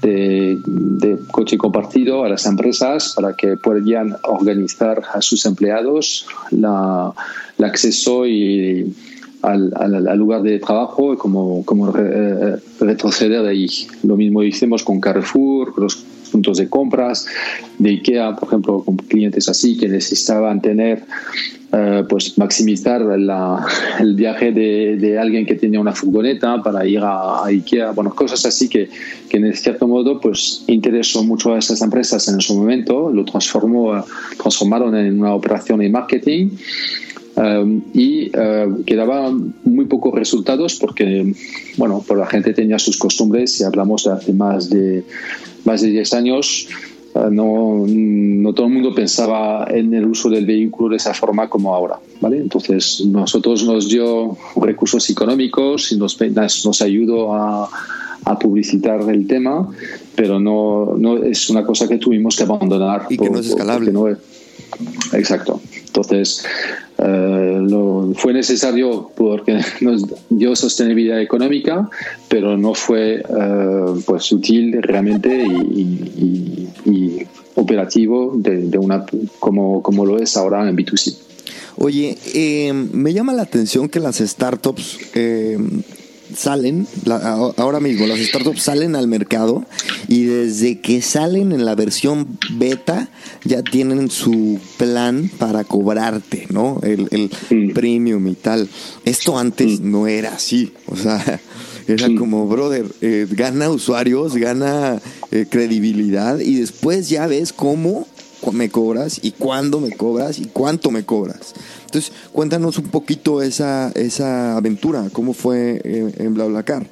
de, de, coche compartido a las empresas para que puedan organizar a sus empleados la, el acceso y al, lugar de trabajo como, como eh, retroceder de ahí. Lo mismo hicimos con Carrefour, los puntos de compras de IKEA, por ejemplo, con clientes así que necesitaban tener, eh, pues maximizar el viaje de, de, alguien que tenía una furgoneta para ir a, IKEA, bueno, cosas así que, que en cierto modo pues interesó mucho a esas empresas en su momento, lo transformó, transformaron en una operación de marketing Um, y uh, quedaban muy pocos resultados porque, bueno, por la gente tenía sus costumbres, si hablamos de hace más de, más de 10 años, uh, no, no, todo el mundo pensaba en el uso del vehículo de esa forma como ahora, ¿vale? Entonces, nosotros nos dio recursos económicos y nos, nos ayudó a, a publicitar el tema, pero no, no es una cosa que tuvimos que abandonar. Y que no es escalable. No es, exacto. Entonces, eh, fue necesario porque *laughs* nos dio sostenibilidad económica, pero no fue eh, pues útil realmente y, operativo de, una como, como lo es ahora en B2C. Oye, eh, me llama la atención que las startups salen, ahora mismo las startups salen al mercado y desde que salen en la versión beta ya tienen su plan para cobrarte, ¿no? El, premium y tal. Esto antes no era así, o sea, *laughs* era como, brother, eh, gana usuarios, gana eh, credibilidad y después ya ves cómo me cobras y cuándo me cobras y cuánto me cobras. Entonces, cuéntanos un poquito esa, esa aventura, cómo fue en, BlaBlaCar.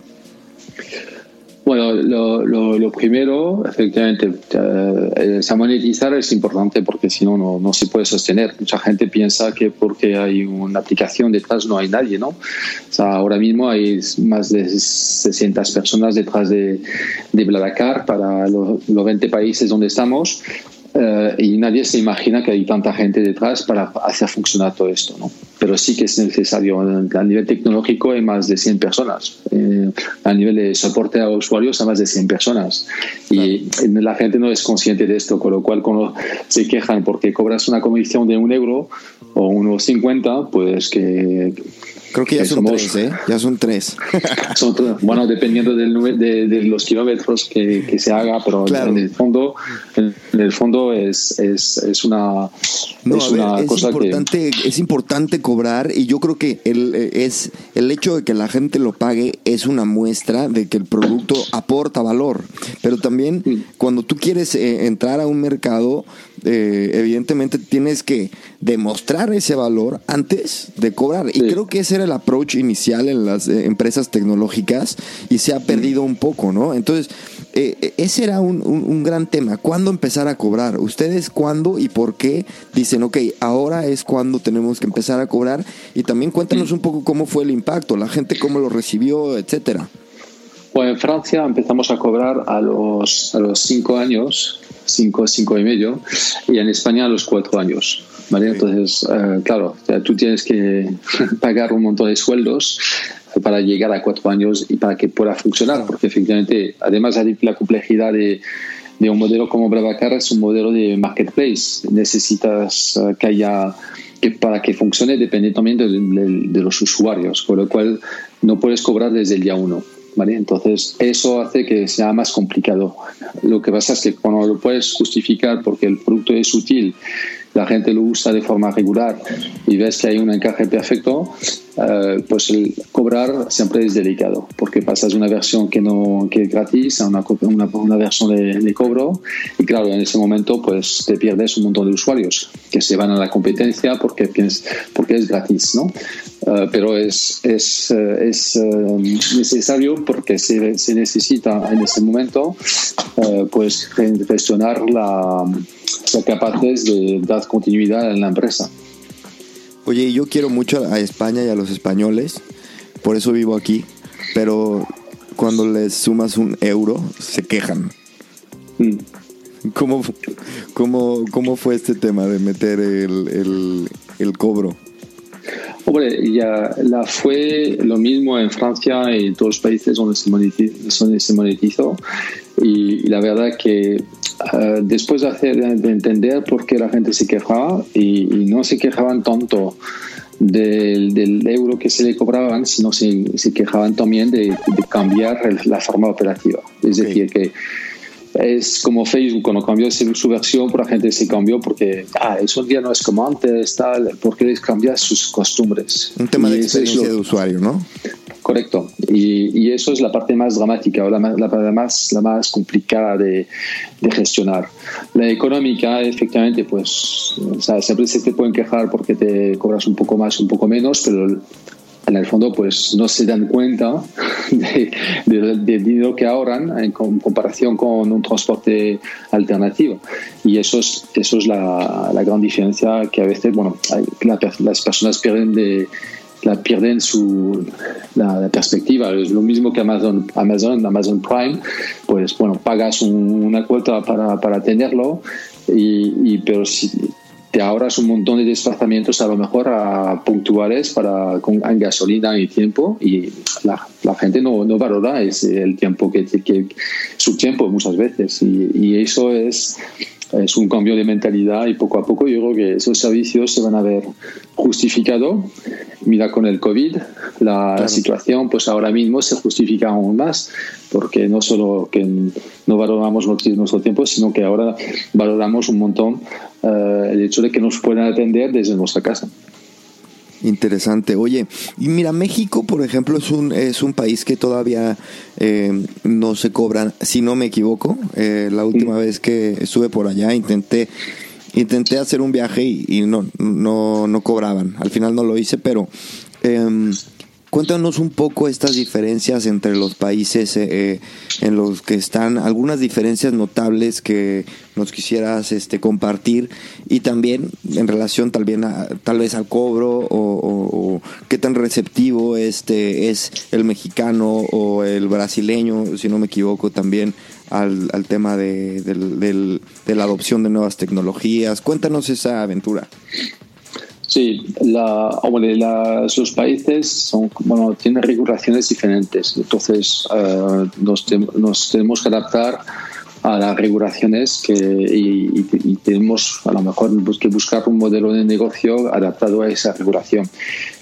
Bueno, lo, lo, primero, efectivamente, eh, monetizar es importante porque si no, no se puede sostener. Mucha gente piensa que porque hay una aplicación detrás no hay nadie, ¿no? O sea, ahora mismo hay más de 600 personas detrás de, de Blablacar para los, los 20 países donde estamos eh, y nadie se imagina que hay tanta gente detrás para hacer funcionar todo esto, ¿no? Pero sí que es necesario. A nivel tecnológico hay más de 100 personas. Eh, a nivel de soporte a usuarios hay más de 100 personas. Y la gente no es consciente de esto, con lo cual cuando se quejan porque cobras una comisión de un euro o unos 50, pues que Creo que ya son tres, ¿eh? Ya son tres. *laughs* bueno, dependiendo del, de, de los kilómetros que, que, se haga, pero en el fondo, en, el fondo es, es, es una, es una cosa importante, que... Es importante cobrar y yo creo que el, es, el hecho de que la gente lo pague es una muestra de que el producto aporta valor. Pero también cuando tú quieres eh, entrar a un mercado, eh, evidentemente tienes que demostrar ese valor antes de cobrar. Y creo que ese era el approach inicial en las eh, empresas tecnológicas y se ha perdido un poco, ¿no? Entonces, eh, ese era un, un, gran tema. ¿Cuándo empezar a cobrar? ¿Ustedes cuándo y por qué dicen, ok, ahora es cuando tenemos que empezar a cobrar? Y también cuéntanos un poco cómo fue el impacto, la gente cómo lo recibió, etcétera. Bueno, en Francia empezamos a cobrar a los, a los cinco años, cinco, cinco y medio, y en España a los cuatro años. ¿vale? Entonces, eh, claro, tú tienes que *laughs* pagar un montón de sueldos para llegar a cuatro años y para que pueda funcionar, porque efectivamente, además de la complejidad de, de un modelo como Bravacar, es un modelo de marketplace. Necesitas eh, que haya que para que funcione depende también de, de, los usuarios, con lo cual no puedes cobrar desde el día uno. ¿Vale? Entonces, eso hace que sea más complicado. Lo que pasa es que cuando lo puedes justificar porque el producto es útil la gente lo usa de forma regular y ves que hay un encaje perfecto, eh, pues el cobrar siempre es delicado, porque pasas de una versión que no que es gratis a una, una, una versión de, cobro y claro, en ese momento pues te pierdes un montón de usuarios que se van a la competencia porque, porque es gratis, ¿no? Eh, pero es, es, eh, es necesario porque se, se, necesita en ese momento pues gestionar la ser capaces de dar continuidad en la empresa. Oye, yo quiero mucho a España y a los españoles, por eso vivo aquí, pero cuando les sumas un euro, se quejan. Mm. ¿Cómo, cómo, cómo fue este tema de meter el, el, el cobro? Hombre, ya la fue lo mismo en Francia y en todos los países donde se monetizó, donde se monetizó y, la verdad que eh, después de, hacer, de entender por qué la gente se quejaba y, no se quejaban tanto del, del, euro que se le cobraban, sino se, se quejaban también de, cambiar la forma operativa. Es decir, que es como Facebook, cuando cambió su versión, por la gente se cambió porque, ah, eso ya no es como antes, tal, porque les cambia sus costumbres. Un tema de experiencia de usuario, ¿no? Correcto. Y, y, eso es la parte más dramática o la, la, la más, la más complicada de, de, gestionar. La económica, efectivamente, pues, o sea, siempre se te pueden quejar porque te cobras un poco más, un poco menos, pero en el fondo pues no se dan cuenta *laughs* del de, dinero que ahorran en comparación con un transporte alternativo y eso es eso es la, la gran diferencia que a veces bueno las personas pierden de la pierden su la, perspectiva. Es lo mismo que Amazon Amazon Amazon Prime pues bueno pagas una cuota para, para tenerlo y, pero si te ahorras un montón de desplazamientos a lo mejor a puntuales para con en gasolina y tiempo y la, la gente no, no, valora ese, el tiempo que, que, su tiempo muchas veces y, eso es es un cambio de mentalidad y poco a poco yo creo que esos servicios se van a ver justificados mira con el COVID la claro. situación pues ahora mismo se justifica aún más porque no solo que no valoramos nuestro tiempo sino que ahora valoramos un montón uh, el hecho de que nos puedan atender desde nuestra casa. Interesante. Oye, y mira, México, por ejemplo, es un, es un país que todavía eh, no se cobran, si no me equivoco. Eh, la última vez que estuve por allá intenté intenté hacer un viaje y, y no, no, no cobraban. Al final no lo hice, pero eh, Cuéntanos un poco estas diferencias entre los países eh, en los que están, algunas diferencias notables que nos quisieras este, compartir y también en relación tal, vez al cobro o, qué tan receptivo este es el mexicano o el brasileño, si no me equivoco, también al, tema de, de la adopción de nuevas tecnologías. Cuéntanos esa aventura. Sí, la, los países son, bueno, tienen regulaciones diferentes, entonces eh, nos, tenemos que adaptar a las regulaciones que, y, tenemos a lo mejor que buscar un modelo de negocio adaptado a esa regulación.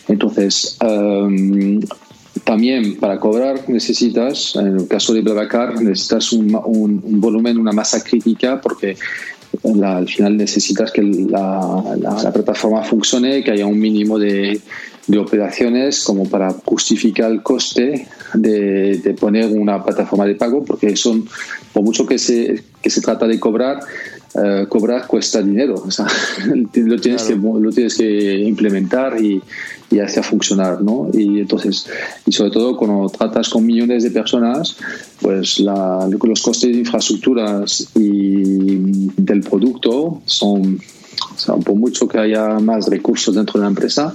Entonces, em, también para cobrar necesitas, en el caso de BlaBlaCar, necesitas un, un, volumen, una masa crítica, porque al final necesitas que la, la, plataforma funcione, que haya un mínimo de, de, operaciones como para justificar el coste de, de, poner una plataforma de pago, porque son, por mucho que se, que se trata de cobrar, eh, cobrar cuesta dinero. O sea, *laughs* lo, tienes que, lo tienes que implementar y, y hacer funcionar. ¿no? Y entonces, y sobre todo cuando tratas con millones de personas, pues la, los costes de infraestructuras y del producto son, o sea, por mucho que haya más recursos dentro de la empresa,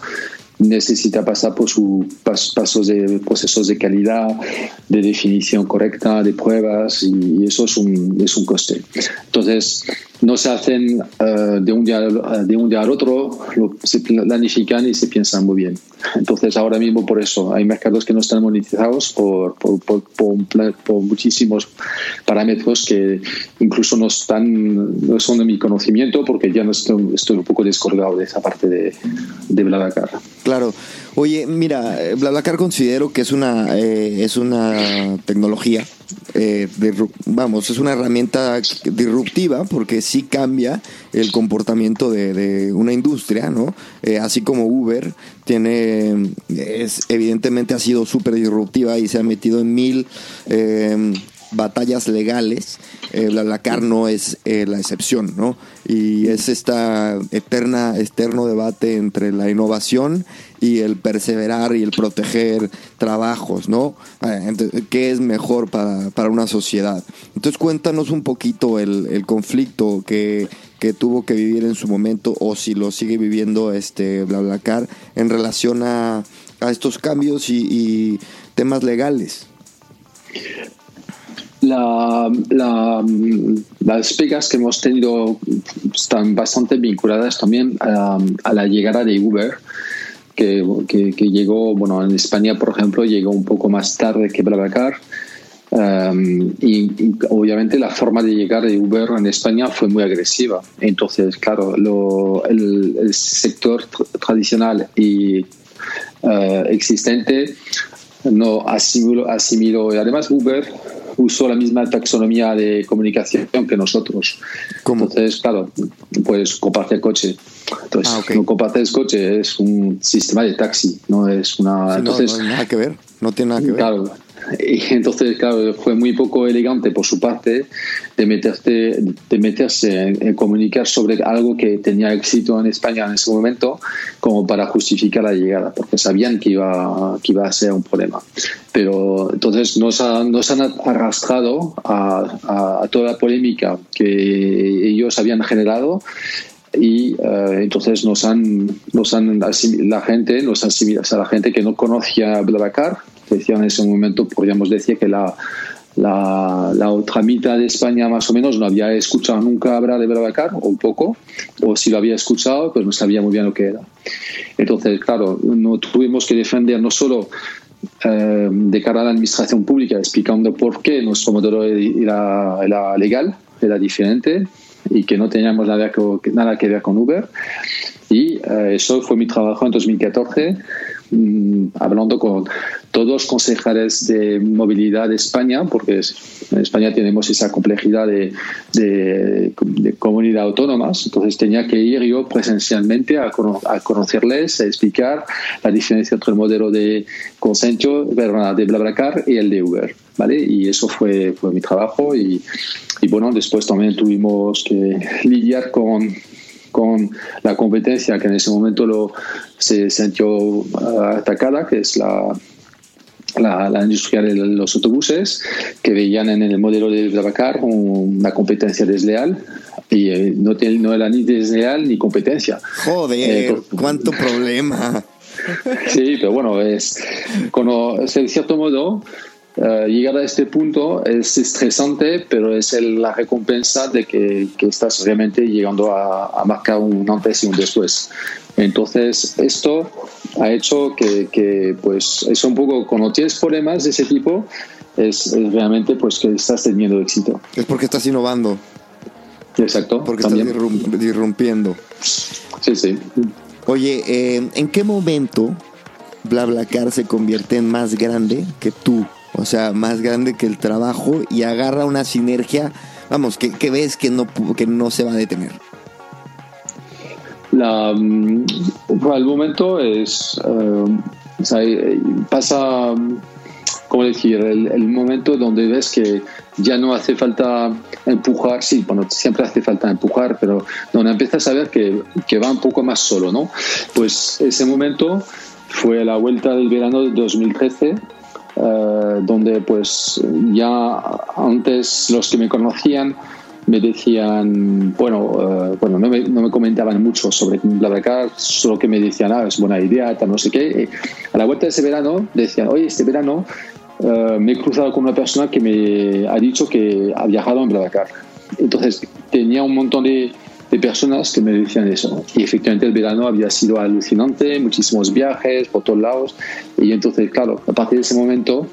necesita pasar por sus pasos de procesos de calidad, de definición correcta, de pruebas, y eso es un, es un coste. Entonces, no se hacen eh, de, un día, de un día al otro, se planifican y se piensan muy bien. Entonces, ahora mismo por eso hay mercados que no están monetizados por, por, por, por muchísimos parámetros que incluso no, están, no son de mi conocimiento porque ya no estoy, estoy un poco descolgado de esa parte de, de BlaBlaCar. Claro. Oye, mira, BlaBlaCar considero que es una, eh, es una tecnología, eh, vamos, es una herramienta disruptiva porque sí cambia el comportamiento de, una industria, ¿no? Eh, así como Uber tiene, es, evidentemente ha sido súper disruptiva y se ha metido en mil batallas legales, eh, BlaBlaCar no es la excepción, ¿no? Y es esta eterna, eterno debate entre la innovación y el perseverar y el proteger trabajos, ¿no? Eh, ¿Qué es mejor para, para una sociedad? Entonces cuéntanos un poquito el, el conflicto que, que, tuvo que vivir en su momento o si lo sigue viviendo este BlaBlaCar en relación a, a estos cambios y, y temas legales. La, la, las pegas que hemos tenido están bastante vinculadas también a, a la llegada de Uber que, que, llegó, bueno, en España, por ejemplo, llegó un poco más tarde que BlaBlaCar. Um, y, obviamente la forma de llegar de Uber en España fue muy agresiva. Entonces, claro, lo, el, sector tradicional y uh, existente no asimiló, asimiló. Y además Uber usó la misma taxonomía de comunicación que nosotros. Entonces, claro, pues compartir coche. Entonces, ah, no compartir coche es un sistema de taxi, no es una. entonces, no, no, nada que ver, no tiene nada que ver. Claro, y entonces, claro, fue muy poco elegante por su parte de, meterse, de meterse en, comunicar sobre algo que tenía éxito en España en ese momento como para justificar la llegada, porque sabían que iba, que iba a ser un problema. Pero entonces nos, nos han arrastrado a, a, toda la polémica que ellos habían generado y eh, entonces nos han, nos han la gente, nos han, a la gente que no conocía BlaBlaCar, decía en ese momento, podríamos decir que la, la, la, otra mitad de España más o menos no había escuchado nunca hablar de BlaBlaCar, o poco, o si lo había escuchado, pues no sabía muy bien lo que era. Entonces, claro, no tuvimos que defender no solo eh, de cara a la administración pública, explicando por qué nuestro modelo era, era legal, era diferente, y que no teníamos nada que, nada que ver con Uber. Y eh, eso fue mi trabajo en 2014, mm, hablando con todos los concejales de movilidad de España, porque en España tenemos esa complejidad de, de, comunidad autónomas, entonces tenía que ir yo presencialmente a, a, conocerles, a explicar la diferencia entre el modelo de Consenso, de BlaBlaCar y el de Uber. ¿Vale? Y eso fue, fue mi trabajo y, y bueno, después también tuvimos que lidiar con con la competencia que en ese momento lo, se sintió atacada, que es la, la, industria de los autobuses, que veían en el modelo de Blablacar una competencia desleal y eh, no, no, era ni desleal ni competencia. Joder, eh, cuánto problema. *laughs* Sí, pero bueno, es, de cierto modo, eh, llegar a este punto es estresante, pero es la recompensa de que, que, estás realmente llegando a, a, marcar un antes y un después. Entonces, esto ha hecho que, que, pues, es un poco, cuando tienes problemas de ese tipo, es, realmente pues que estás teniendo éxito. Es porque estás innovando. Exacto. Porque estás irrumpiendo. Sí, sí. Oye, eh, ¿en qué momento BlaBlaCar se convierte en más grande que tú? O sea, más grande que el trabajo y agarra una sinergia, vamos, que, ves que no, que no se va a detener. La, mm, el momento es, eh, pasa, ¿cómo decir? El, momento donde ves que ya no hace falta empujar, sí, bueno, siempre hace falta empujar, pero donde empiezas a ver que, que va un poco más solo, ¿no? Pues ese momento fue la vuelta del verano de 2013 eh, donde pues ya antes los que me conocían me decían, bueno, eh, bueno no me, no, me, comentaban mucho sobre BlaBlaCar, solo que me decían, ah, es buena idea, tal, no sé qué. a la vuelta de ese verano decían, oye, este verano eh, me he cruzado con una persona que me ha dicho que ha viajado en BlaBlaCar. Entonces tenía un montón de de personas que me decían eso. Y efectivamente el verano había sido alucinante, muchísimos viajes por todos lados. Y entonces, claro, a partir de ese momento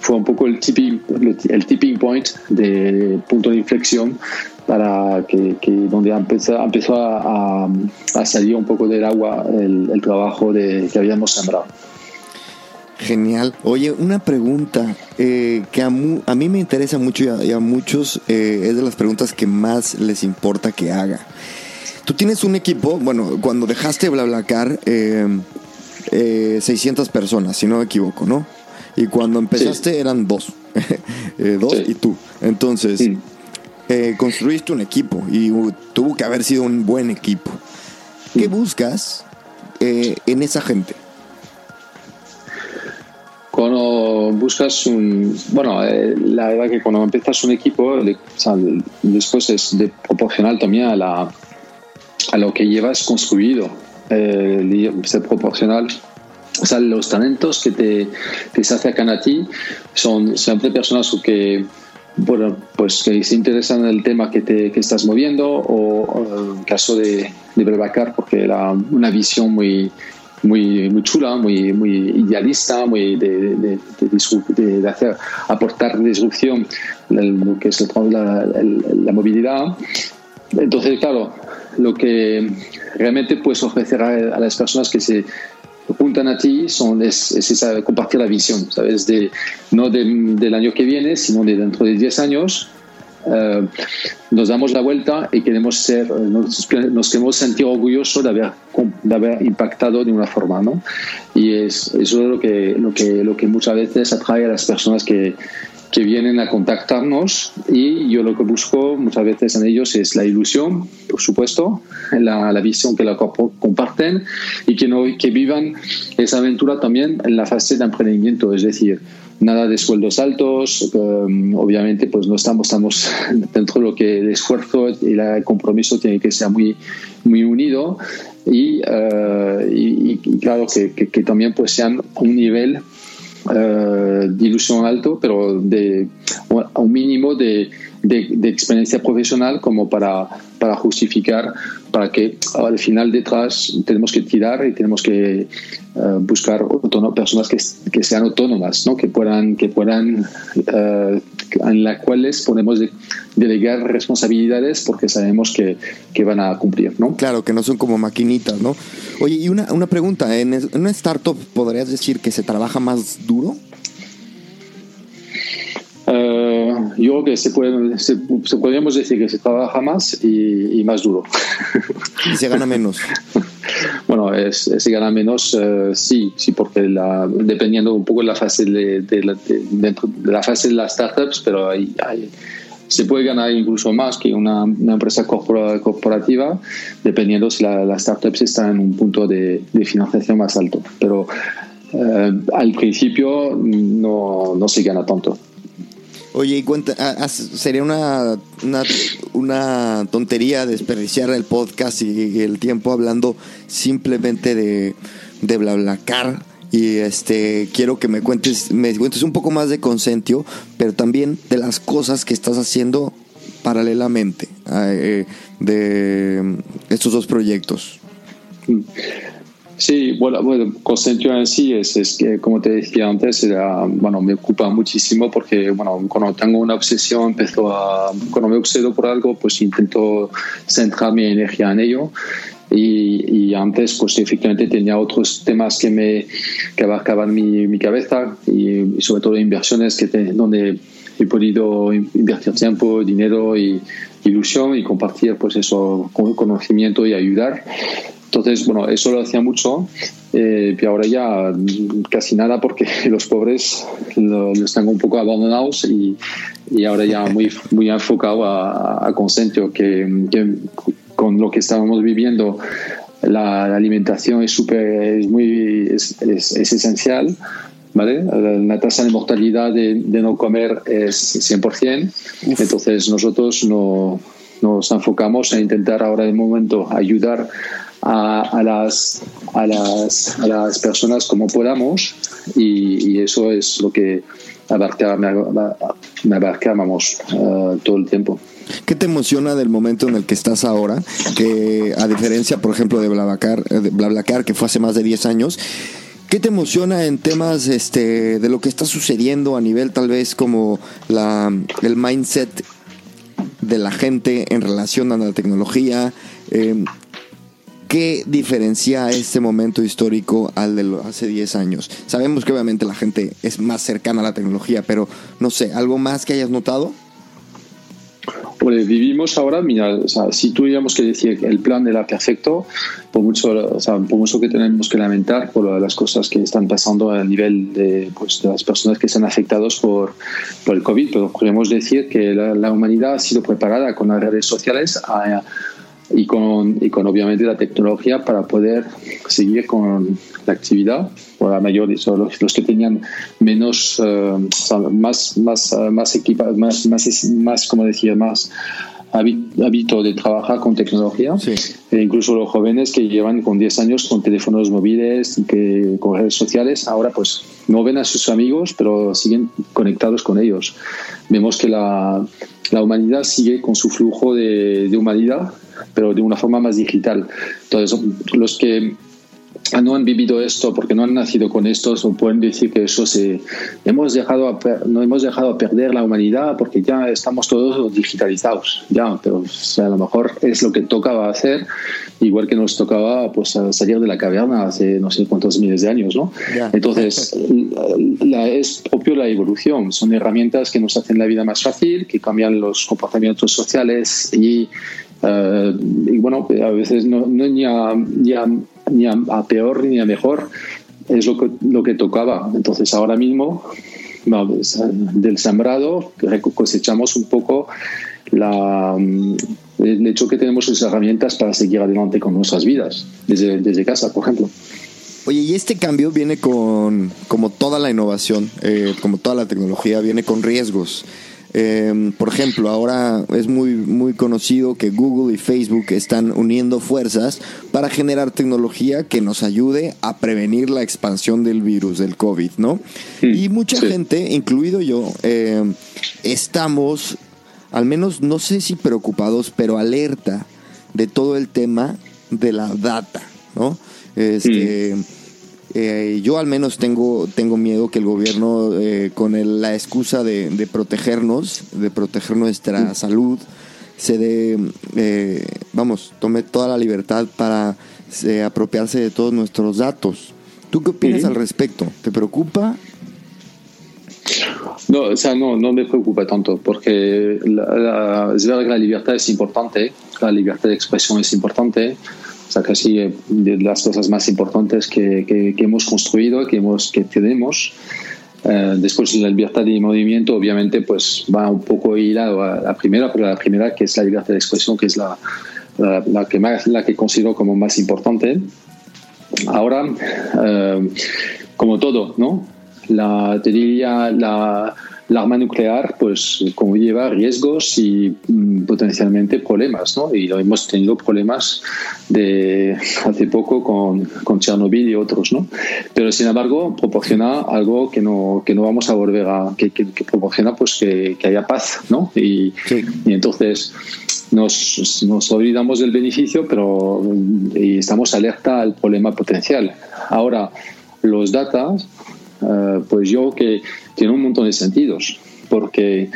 fue un poco el tipping, el tipping point de punto de inflexión para que, donde empezó, empezó a, salir un poco del agua el, trabajo de, que habíamos sembrado. Genial. Oye, una pregunta eh, que a, a, mí me interesa mucho y a, muchos eh, es de las preguntas que más les importa que haga. Tú tienes un equipo, bueno, cuando dejaste BlaBlaCar, eh, eh, 600 personas, si no me equivoco, ¿no? Y cuando empezaste eran dos, *laughs* dos y tú. Entonces, construiste un equipo y tuvo que haber sido un buen equipo. ¿Qué buscas en esa gente? Cuando buscas un. Bueno, eh, la verdad que cuando empiezas un equipo, después es de proporcional también a, la, a lo que llevas construido. Eh, ser proporcional. O sea, los talentos que, te, que se acercan a ti son siempre personas que, bueno, pues que se interesan en el tema que, te, que estás moviendo o, en caso de, de Brevacar, porque era una visión muy, muy, muy chula, muy, muy idealista, muy de, de, de, hacer, aportar disrupción lo que es la, la, movilidad. Entonces, claro, lo que realmente puedes ofrecer a, las personas que se juntan a ti son, es, esa, compartir la visión, ¿sabes? De, no del año que viene, sino de dentro de 10 años eh, nos damos la vuelta y queremos ser, nos, queremos sentir orgullosos de haber, de haber impactado de una forma, ¿no? Y es, eso es lo que, lo, que, lo que muchas veces atrae a las personas que, que vienen a contactarnos y yo lo que busco muchas veces en ellos es la ilusión, por supuesto, la, la visión que la comparten y que, no, que vivan esa aventura también en la fase de emprendimiento, es decir, nada de sueldos altos, um, obviamente pues no estamos, estamos *laughs* dentro de lo que el esfuerzo y el compromiso tiene que ser muy, muy unido y, uh, y, claro que, que, también pues sean un nivel uh, de ilusión alto, pero de, a un mínimo de, de, de experiencia profesional como para, para justificar para que al final detrás tenemos que tirar y tenemos que uh, buscar personas que, que, sean autónomas, ¿no? que puedan, que puedan uh, en las cuales podemos de, delegar responsabilidades porque sabemos que, que, van a cumplir. ¿no? Claro, que no son como maquinitas. ¿no? Oye, y una, una pregunta, ¿en una startup podrías decir que se trabaja más duro? Uh, yo creo que se, puede, se, podríamos decir que se trabaja más y, más duro. ¿Y se gana menos? *laughs* bueno, es, se gana menos, uh, sí, sí, porque la, dependiendo un poco de la fase de, de, la, de, de, la fase de las startups, pero hay, hay se puede ganar incluso más que una, empresa corporativa, dependiendo si la, las startups están en un punto de, financiación más alto. Pero eh, al principio no, no se gana tanto. Oye, y cuenta, sería una, una, tontería desperdiciar el podcast y el tiempo hablando simplemente de, de BlaBlaCar. Y este quiero que me cuentes, me cuentes un poco más de Consentio, pero también de las cosas que estás haciendo paralelamente eh, de estos dos proyectos. Sí, bueno, bueno Consentio en sí es, es, que, como te decía antes, bueno, me ocupa muchísimo porque, bueno, cuando tengo una obsesión, empezó a, cuando me obsedo por algo, pues intento centrar mi energía en ello. Y, y, antes pues efectivamente tenía otros temas que me que abarcaban mi, mi cabeza y, sobre todo inversiones que donde he podido invertir tiempo, dinero y ilusión y compartir pues eso conocimiento y ayudar entonces, bueno, eso lo hacía mucho, eh, y ahora ya casi nada porque *laughs* los pobres los tengo un poco abandonados y, y ahora ya muy, *laughs* muy enfocado a, a Consentio, que, con lo que estábamos viviendo la, alimentación es, super, es, muy, es, es, esencial. ¿Vale? La tasa de mortalidad de, de no comer es 100%, entonces nosotros no, nos enfocamos a intentar ahora de momento ayudar a, las, a, las, a las personas como podamos y, eso es lo que abarca, me, vamos, eh, todo el tiempo. ¿Qué te emociona del momento en el que estás ahora? Que a diferencia, por ejemplo, de Blablacar, eh, de Blablacar que fue hace más de 10 años, ¿Qué te emociona en temas este, de lo que está sucediendo a nivel tal vez como la, el mindset de la gente en relación a la tecnología? Eh, ¿Qué diferencia este momento histórico al de hace 10 años? Sabemos que obviamente la gente es más cercana a la tecnología, pero no sé, ¿algo más que hayas notado? Pues vivimos ahora, mira, o sea, si tuviéramos que decir el plan era perfecto, por mucho, o sea, por mucho que tenemos que lamentar por las cosas que están pasando a nivel de, pues, de las personas que están afectadas por, por el COVID, pero podemos decir que la, la, humanidad ha sido preparada con las redes sociales a, y con, y con obviamente la tecnología para poder seguir con la actividad por la mayor los, los que tenían menos uh, más más uh, más equipa, más más más como decía más hábito de trabajar con tecnología. E incluso los jóvenes que llevan con 10 años con teléfonos móviles que con redes sociales ahora pues no ven a sus amigos pero siguen conectados con ellos. Vemos que la, la humanidad sigue con su flujo de, de humanidad pero de una forma más digital. Entonces, los que no han vivido esto porque no han nacido con esto o pueden decir que eso se hemos dejado no hemos dejado a perder la humanidad porque ya estamos todos digitalizados ya pero a lo mejor es lo que tocaba hacer igual que nos tocaba pues salir de la caverna hace no sé cuántos miles de años no entonces la, es propio la evolución son herramientas que nos hacen la vida más fácil que cambian los comportamientos sociales y eh, y bueno, a veces no, no ni, a, ni, a, ni, a, peor ni a mejor es lo que, lo que tocaba. Entonces ahora mismo del sembrado cosechamos un poco la, el hecho que tenemos esas herramientas para seguir adelante con nuestras vidas, desde, desde casa, por ejemplo. Oye, y este cambio viene con, como toda la innovación, eh, como toda la tecnología, viene con riesgos. Eh, por ejemplo, ahora es muy, muy conocido que Google y Facebook están uniendo fuerzas para generar tecnología que nos ayude a prevenir la expansión del virus, del COVID, ¿no? y mucha gente, incluido yo, eh, estamos, al menos no sé si preocupados, pero alerta de todo el tema de la data, ¿no? Este. Eh, yo al menos tengo, tengo miedo que el gobierno, eh, con la excusa de, protegernos, de proteger nuestra salud, se dé, eh, vamos, tome toda la libertad para apropiarse de todos nuestros datos. ¿Tú qué opinas al respecto? ¿Te preocupa? No, o sea, no, no me preocupa tanto, porque la, es verdad que la libertad es importante, la libertad de expresión es importante, o sea, casi de las cosas más importantes que, que, hemos construido, que, hemos, que tenemos. Eh, después la libertad de movimiento obviamente pues va un poco hilado a la primera, pero la primera que es la libertad de expresión, que es la, la, que, más, la que considero como más importante. Ahora, eh, como todo, ¿no? La, te diría, la, la arma nuclear pues como lleva riesgos y mm, potencialmente problemas ¿no? y hemos tenido problemas de hace poco con, con Chernobyl y otros ¿no? pero sin embargo proporciona algo que no, que no vamos a volver a que, que, proporciona pues que, que, haya paz ¿no? y, y entonces nos, nos, olvidamos del beneficio pero y estamos alerta al problema potencial ahora los datos eh, pues yo que tiene un montón de sentidos, porque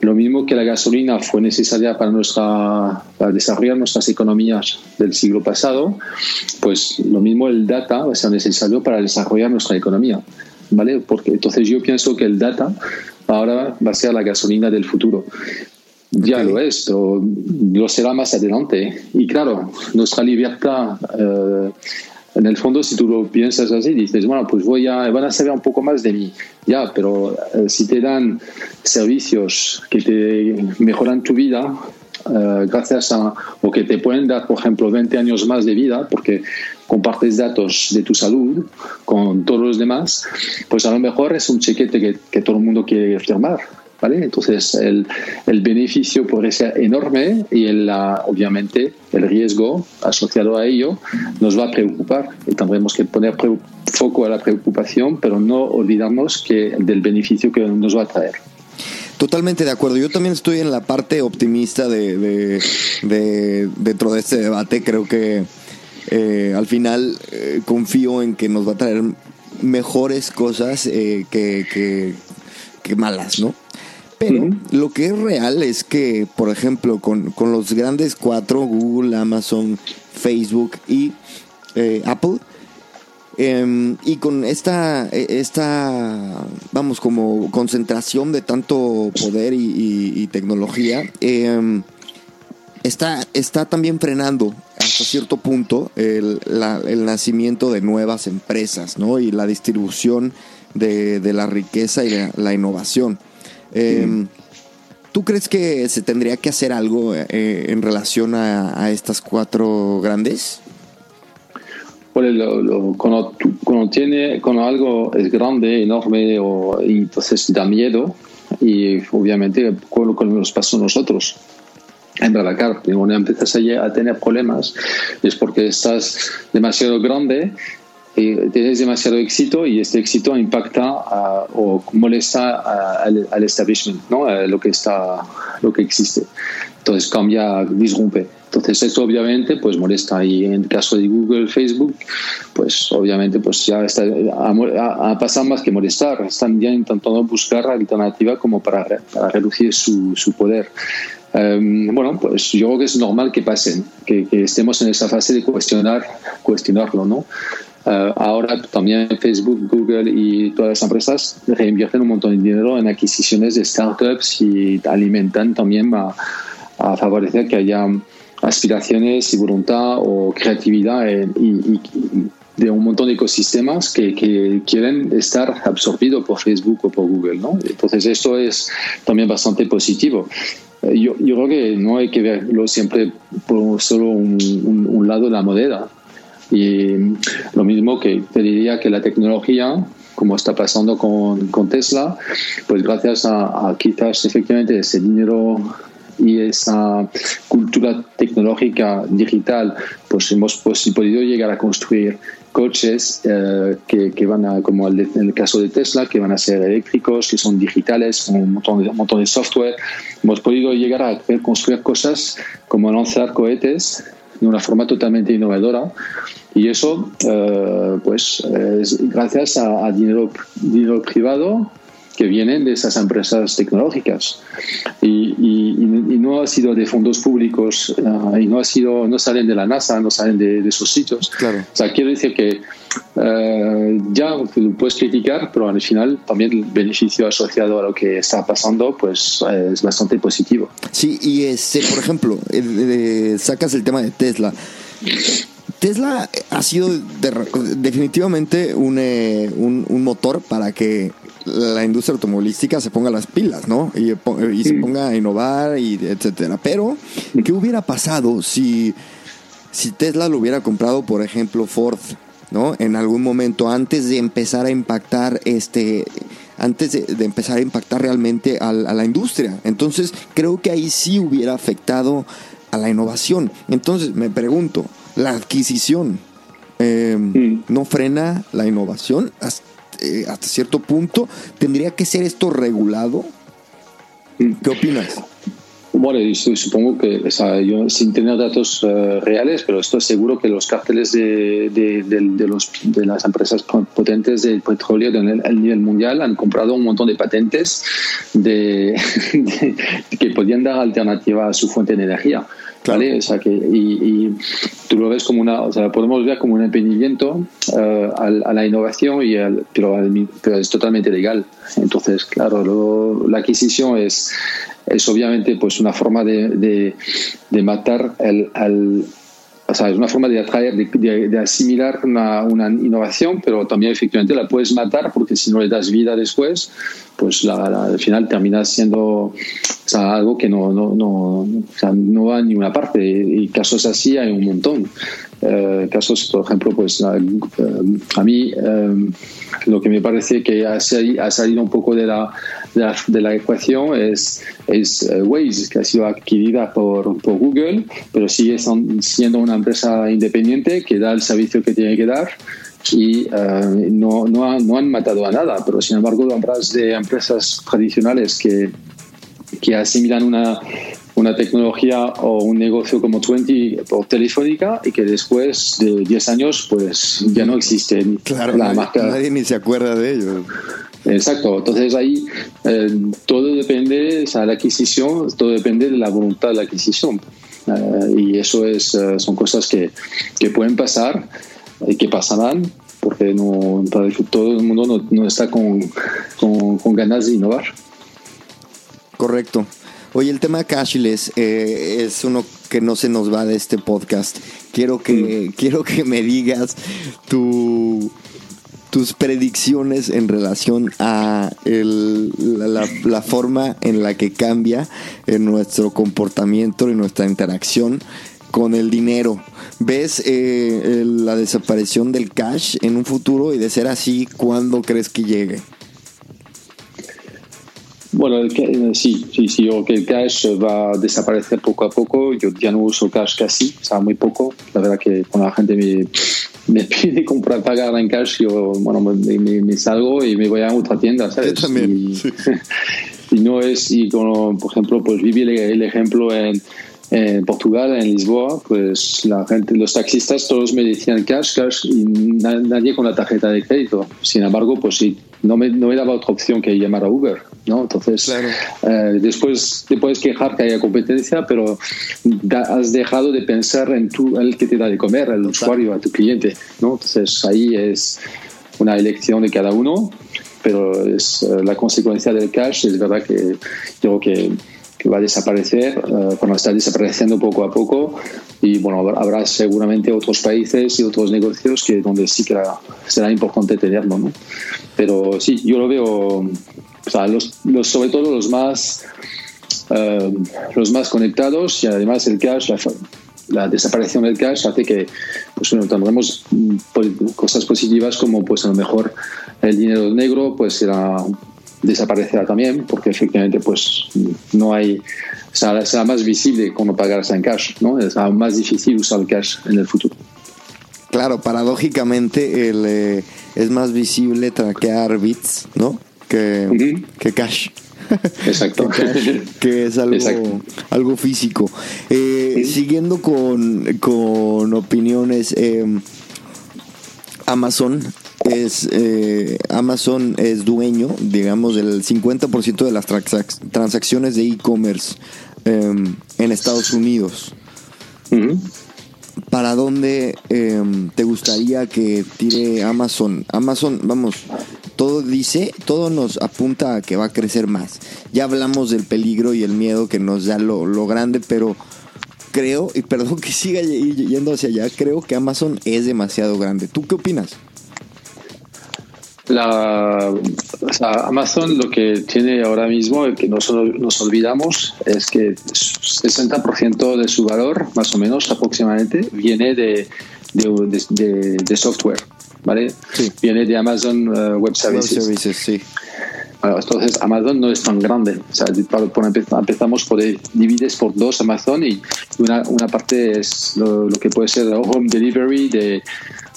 lo mismo que la gasolina fue necesaria para, nuestra, para desarrollar nuestras economías del siglo pasado, pues lo mismo el data va a ser necesario para desarrollar nuestra economía. ¿Vale? Porque entonces yo pienso que el data ahora va a ser la gasolina del futuro. Ya lo es, pero lo será más adelante. Y claro, nuestra libertad eh, en el fondo, si tú lo piensas así, dices, bueno, pues voy a, van a saber un poco más de mí. Ya, pero eh, si te dan servicios que te mejoran tu vida, eh, gracias a, o que te pueden dar, por ejemplo, 20 años más de vida, porque compartes datos de tu salud con todos los demás, pues a lo mejor es un chequete que, que todo el mundo quiere firmar. Entonces, el, el, beneficio puede ser enorme y el, obviamente el riesgo asociado a ello nos va a preocupar y tendremos que poner foco a la preocupación, pero no olvidamos que del beneficio que nos va a traer. Totalmente de acuerdo. Yo también estoy en la parte optimista de, de, dentro de este debate. Creo que eh, al final eh, confío en que nos va a traer mejores cosas eh, que, que, que, malas, ¿no? Pero lo que es real es que, por ejemplo, con, los grandes cuatro, Google, Amazon, Facebook y eh, Apple, em, y con esta, e, esta, vamos, como concentración de tanto poder y, tecnología, em, está, está también frenando hasta cierto punto el, nacimiento de nuevas empresas, ¿no? Y la distribución de, la riqueza y la innovación. Eh, ¿Tú crees que se tendría que hacer algo eh, en relación a, estas cuatro grandes? Pues cuando, tiene, cuando algo es grande, enorme, o, y entonces da miedo, y obviamente con lo que nos pasó a nosotros en Blablacar, cuando empiezas a tener problemas es porque estás demasiado grande tienes demasiado éxito y este éxito impacta o molesta al, establishment, ¿no? Lo que está, lo que existe. Entonces cambia, disrumpe. Entonces esto obviamente pues molesta y en el caso de Google, Facebook, pues obviamente pues ya está, ha, pasado más que molestar, están ya intentando buscar alternativa como para, para reducir su, su poder. Em, bueno, pues yo creo que es normal que pasen, que, que, estemos en esa fase de cuestionar, cuestionarlo, ¿no? Eh, ahora también Facebook, Google y todas las empresas reinvierten un montón de dinero en adquisiciones de startups y alimentan también a, favorecer que haya aspiraciones y voluntad o creatividad de un montón de ecosistemas que, quieren estar absorbidos por Facebook o por Google. ¿no? Entonces esto es también bastante positivo. Eh, yo, yo creo que no hay que verlo siempre por solo un, un lado de la moneda y lo mismo que te diría que la tecnología, como está pasando con, con Tesla, pues gracias a, quizás efectivamente ese dinero y esa cultura tecnológica digital, pues hemos pues, podido llegar a construir coches eh, que, que, van a, como en el caso de Tesla, que van a ser eléctricos, que son digitales, con un montón de, un montón de software. Hemos podido llegar a construir cosas como lanzar cohetes de una forma totalmente innovadora. Y eso, eh, pues, es gracias a, dinero, dinero privado que viene de esas empresas tecnológicas. Y, no ha sido de fondos públicos eh, y no ha sido no salen de la NASA no salen de, esos sitios. Claro. o sea quiero decir que eh, ya lo puedes criticar pero al final también el beneficio asociado a lo que está pasando pues es bastante positivo. Sí y este por ejemplo sacas el tema de Tesla. Tesla ha sido definitivamente eh, un, un, motor para que la industria automovilística se ponga las pilas, ¿no? Y, y se ponga a innovar y etcétera. Pero, ¿qué hubiera pasado si, si Tesla lo hubiera comprado, por ejemplo, Ford, ¿no? En algún momento antes de empezar a impactar este antes de, empezar a impactar realmente a, la industria. Entonces, creo que ahí sí hubiera afectado a la innovación. Entonces, me pregunto, la adquisición em, no frena la innovación eh, hasta, cierto punto. ¿Tendría que ser esto regulado? ¿Qué opinas? Bueno, supongo que, yo sin tener datos eh, reales, pero estoy seguro que los cárteles de, de, los, de las empresas potentes del petróleo a nivel mundial han comprado un montón de patentes de, *laughs* que podían dar alternativa a su fuente de energía. ¿Vale? O sea que, y, tú lo ves como una, o sea, podemos ver como un emprendimiento eh, a, la innovación, y pero, pero, es totalmente legal. Entonces, claro, la adquisición es, es obviamente pues una forma de, de, matar el, al, o es una forma de atraer, de, asimilar una, innovación, pero también efectivamente la puedes matar porque si no le das vida después, pues al final termina siendo algo que no, no, no, no va a ninguna parte. Y casos así hay un montón. Eh, casos, por ejemplo, pues a, eh, mí eh, lo que me parece que ha, salido un poco de la, de la, ecuación es, es Waze, que ha sido adquirida por, por Google, pero sigue siendo una empresa independiente que da el servicio que tiene que dar y no, no, no, han matado a nada, pero sin embargo hablas de empresas tradicionales que, que asimilan una, una tecnología o un negocio como 20 por Telefónica y que después de 10 años pues ya no existe. Claro, la nadie, marca. nadie ni se acuerda de ello. Exacto, entonces ahí eh, todo depende, o sea, la adquisición, todo depende de la voluntad de la adquisición. Eh, y eso es, eh, son cosas que, que, pueden pasar y que pasarán porque no, todo el mundo no, no está con, con, con ganas de innovar. Correcto. Oye, el tema cashless eh, es uno que no se nos va de este podcast. Quiero que, mm. quiero que me digas tu, tus predicciones en relación a la, forma en la que cambia en nuestro comportamiento y nuestra interacción con el dinero. ¿Ves eh, la desaparición del cash en un futuro y de ser así, cuándo crees que llegue? Bueno, el, eh, sí, sí, sí, o que el cash va a desaparecer poco a poco. Yo ya no uso cash casi, o sea, muy poco. La verdad que cuando la gente me, me *laughs* pide comprar, pagar en cash, yo, bueno, me, me, salgo y me voy a otra tienda, ¿sabes? también. *laughs* Y, no es, y como, por ejemplo, pues viví el, ejemplo en, en Portugal, en Lisboa, pues la gente, los taxistas todos me decían cash, cash y nadie con la tarjeta de crédito. Sin embargo, pues sí, no me, no me daba otra opción que llamar a Uber, ¿no? Entonces, eh, después te puedes quejar que haya competencia, pero has dejado de pensar en tú, el que te da de comer, al usuario, a tu cliente, ¿no? Entonces, ahí es una elección de cada uno, pero es eh, la consecuencia del cash, es verdad que creo que que va a desaparecer, uh, bueno, está desapareciendo poco a poco y bueno, habrá seguramente otros países y otros negocios que donde sí que será importante tenerlo, ¿no? Pero sí, yo lo veo, o sea, los, los, sobre todo los más, uh, los más conectados y además el cash, la, desaparición del cash hace que pues, bueno, tendremos mm, cosas positivas como pues a lo mejor el dinero negro pues será desaparecerá también porque efectivamente pues no hay será, será más visible cuando pagarás en cash no será más difícil usar el cash en el futuro. Claro paradójicamente el, eh, es más visible traquear bits no que, que cash. Exacto. *laughs* que, es algo, algo físico. Eh, siguiendo con, con opiniones, eh, Amazon es eh, Amazon es dueño, digamos, del 50% de las transacciones de e-commerce em, en Estados Unidos. ¿Para dónde em, te gustaría que tire Amazon? Amazon, vamos, todo dice, todo nos apunta a que va a crecer más. Ya hablamos del peligro y el miedo que nos da lo, lo grande, pero creo, y perdón que siga yendo hacia allá, creo que Amazon es demasiado grande. ¿Tú qué opinas? La, Amazon lo que tiene ahora mismo, que no nos olvidamos, es que 60% de su valor, más o menos aproximadamente, viene de, de, software. ¿vale? Viene de Amazon uh, Web Services. Web Services sí. entonces Amazon no es tan grande. O sea, por, empezamos por divides por dos Amazon y una, una parte es lo, lo, que puede ser home delivery de,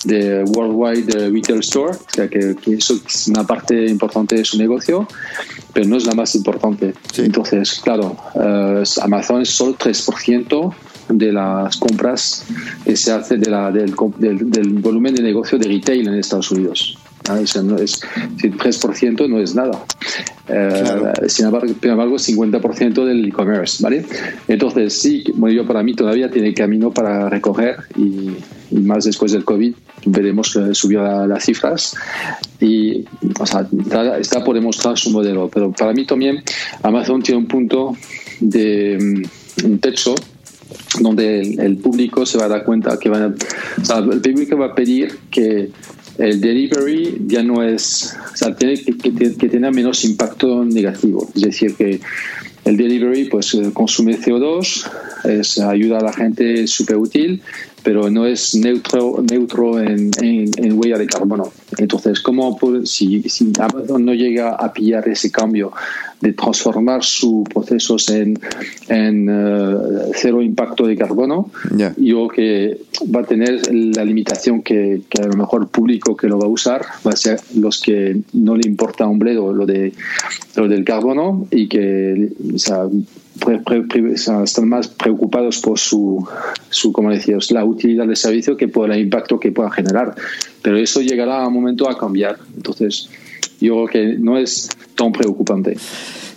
de Worldwide Retail Store, o sea que, eso es una parte importante de su negocio, pero no es la más importante. Entonces, claro, uh, Amazon es solo 3% de las compras que se hace de la, del, del, volumen de negocio de retail en Estados Unidos. ¿Ah? O sea, no es, 3% no es nada. Uh, sin, embargo, sin embargo, 50% del e-commerce, ¿vale? Entonces, sí, bueno, yo para mí todavía tiene camino para recoger y, y más después del COVID veremos que subió las cifras y o sea, está, por demostrar su modelo. Pero para mí también Amazon tiene un punto de mm, un techo donde el, público se va a dar cuenta que van a, el público va a pedir que el delivery ya no es, o sea, tiene que, que, tenga menos impacto negativo. Es decir, que el delivery pues eh, consume CO2, es, ayuda a la gente, es súper útil, pero no es neutro, neutro en, en, huella de carbono. Entonces, ¿cómo si, si Amazon no llega a pillar ese cambio de transformar sus procesos en, en eh, cero impacto de carbono, yo que va a tener la limitación que, que, a lo mejor el público que lo va a usar va a ser los que no le importa un bledo lo, de, lo del carbono y que o sea, están más preocupados por su, su como decías, la utilidad del servicio que por el impacto que pueda generar. Pero eso llegará a un momento a cambiar. Entonces, yo creo que no es tan preocupante.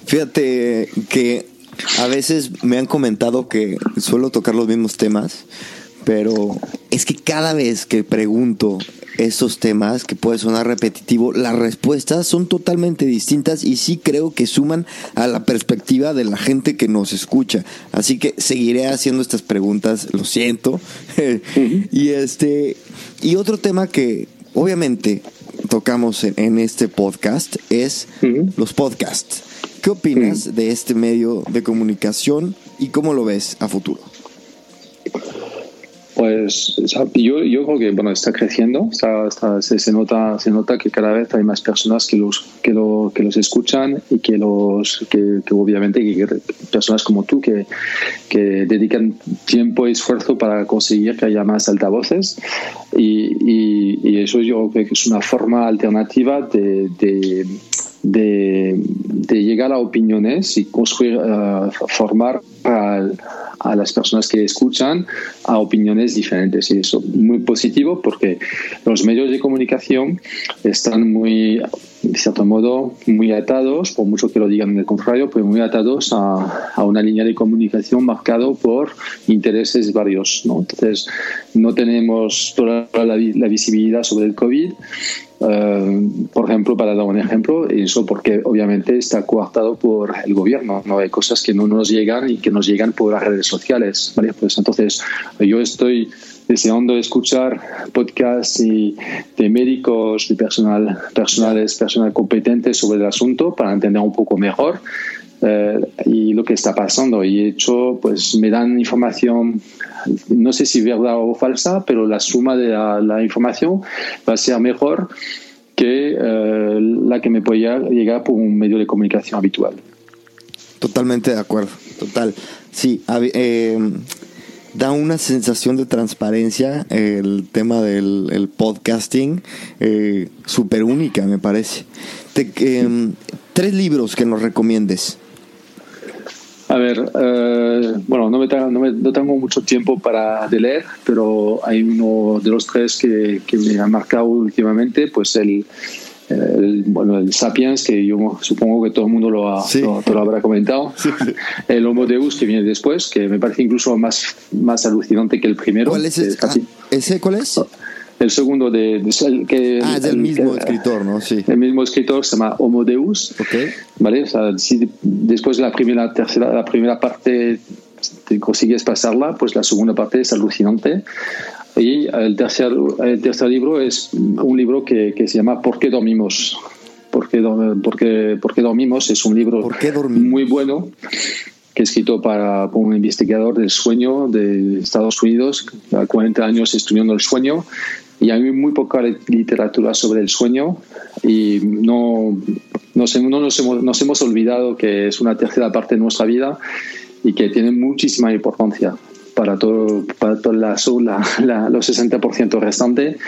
Fíjate que a veces me han comentado que suelo tocar los mismos temas, pero es que cada vez que pregunto estos temas, que puede sonar repetitivo, las respuestas son totalmente distintas y sí creo que suman a la perspectiva de la gente que nos escucha. Así que seguiré haciendo estas preguntas, lo siento. *laughs* y este y otro tema que obviamente tocamos en, este podcast es los podcasts. ¿Qué opinas de este medio de comunicación y cómo lo ves a futuro? Pues yo, yo creo que bueno está creciendo, está, se, nota se nota que cada vez hay más personas que los que, lo, que los escuchan y que los que, obviamente que personas como tú que, que dedican tiempo y esfuerzo para conseguir que haya más altavoces. Y, y, eso yo creo que es una forma alternativa de, de de, de, llegar a opiniones y construir, uh, formar a las personas que escuchan a opiniones diferentes. Y eso es muy positivo porque los medios de comunicación están muy, de cierto modo, muy atados, por mucho que lo digan en el contrario, pues muy atados a, a una línea de comunicación marcado por intereses varios. ¿no? Entonces, no tenemos toda la, la visibilidad sobre el COVID eh, por ejemplo, para dar un ejemplo, eso porque obviamente está coartado por el gobierno, no hay cosas que no nos llegan y que nos llegan por las redes sociales, ¿vale? Pues entonces yo estoy deseando escuchar podcasts y de médicos, de personal, personales, personal competentes sobre el asunto para entender un poco mejor eh, y lo que está pasando. Y de hecho, pues me dan información, no sé si verdad o falsa, pero la suma de la, información va a ser mejor que eh, la que me puede llegar por un medio de comunicación habitual. Totalmente de acuerdo, total. Sí, eh, da una sensación de transparencia el tema del podcasting, súper única, me parece. tres libros que nos recomiendes. A ver, eh, bueno, no, me, tengo mucho tiempo para leer, pero hay uno de los tres que, que me ha marcado últimamente, pues el, bueno, el Sapiens, que yo supongo que todo el mundo lo, lo, habrá comentado. *laughs* El Homo Deus, que viene después, que me parece incluso más, más alucinante que el primero. ¿Cuál es, ese? Ah, ¿Ese cuál es? el segundo de, que ah, es el, mismo escritor, ¿no? Sí. El mismo escritor se llama Homo Deus. Okay. ¿Vale? O sea, si después de la primera, tercera, la primera parte te consigues pasarla, pues la segunda parte es alucinante. Y el tercer, el tercer libro es un libro que, que se llama ¿Por qué dormimos? ¿Por qué, porque, porque dormimos? Es un libro muy bueno que he escrito para, un investigador del sueño de Estados Unidos, 40 años estudiando el sueño, y hay muy poca literatura sobre el sueño y no, no, nos, hemos, nos hemos olvidado que es una tercera parte de nuestra vida y que tiene muchísima importancia para todo, para toda la, la, los 60% restante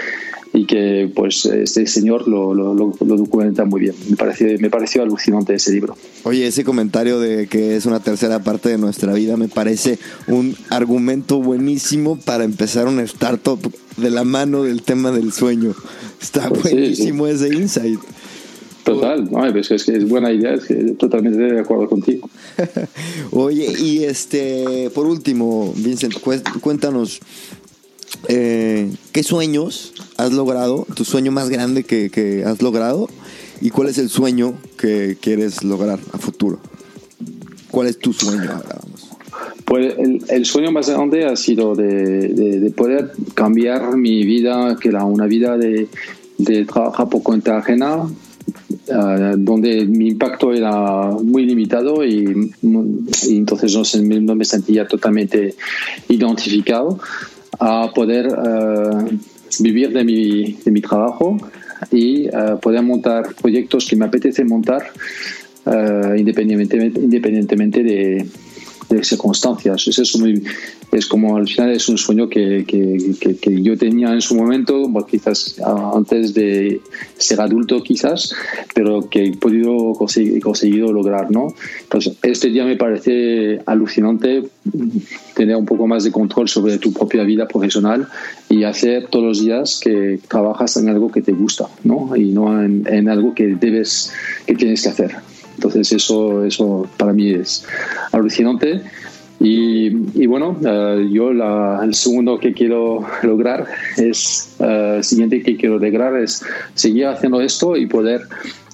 y que pues este señor lo, lo, lo, documenta muy bien. Me pareció, me pareció alucinante ese libro. Oye, ese comentario de que es una tercera parte de nuestra vida me parece un argumento buenísimo para empezar un startup de la mano del tema del sueño. Está buenísimo ese insight. Total, no, es, que es buena idea, es que totalmente de acuerdo contigo. *laughs* Oye, y este, por último, Vincent, cuéntanos, eh, ¿qué sueños has logrado? ¿Tu sueño más grande que, has logrado? ¿Y cuál es el sueño que quieres lograr a futuro? ¿Cuál es tu sueño ahora? Pues el, sueño más grande ha sido de, poder cambiar mi vida, que era una vida de, trabajar por cuenta ajena, eh, donde mi impacto era muy limitado y, entonces no, me sentía totalmente identificado a poder eh, vivir de mi, de mi, trabajo y eh, poder montar proyectos que me apetece montar independientemente, independientemente de, de circunstancias. Es eso es como al final es un sueño que, que, yo tenía en su momento, quizás antes de ser adulto quizás, pero que he podido conseguir, conseguido lograr, ¿no? Entonces, este día me parece alucinante tener un poco más de control sobre tu propia vida profesional y hacer todos los días que trabajas en algo que te gusta, ¿no? Y no en, en algo que debes, que tienes que hacer. Entonces eso, eso para mí es alucinante. Y, y bueno, eh, yo la, el segundo que quiero lograr es, uh, el siguiente que quiero lograr es seguir haciendo esto y poder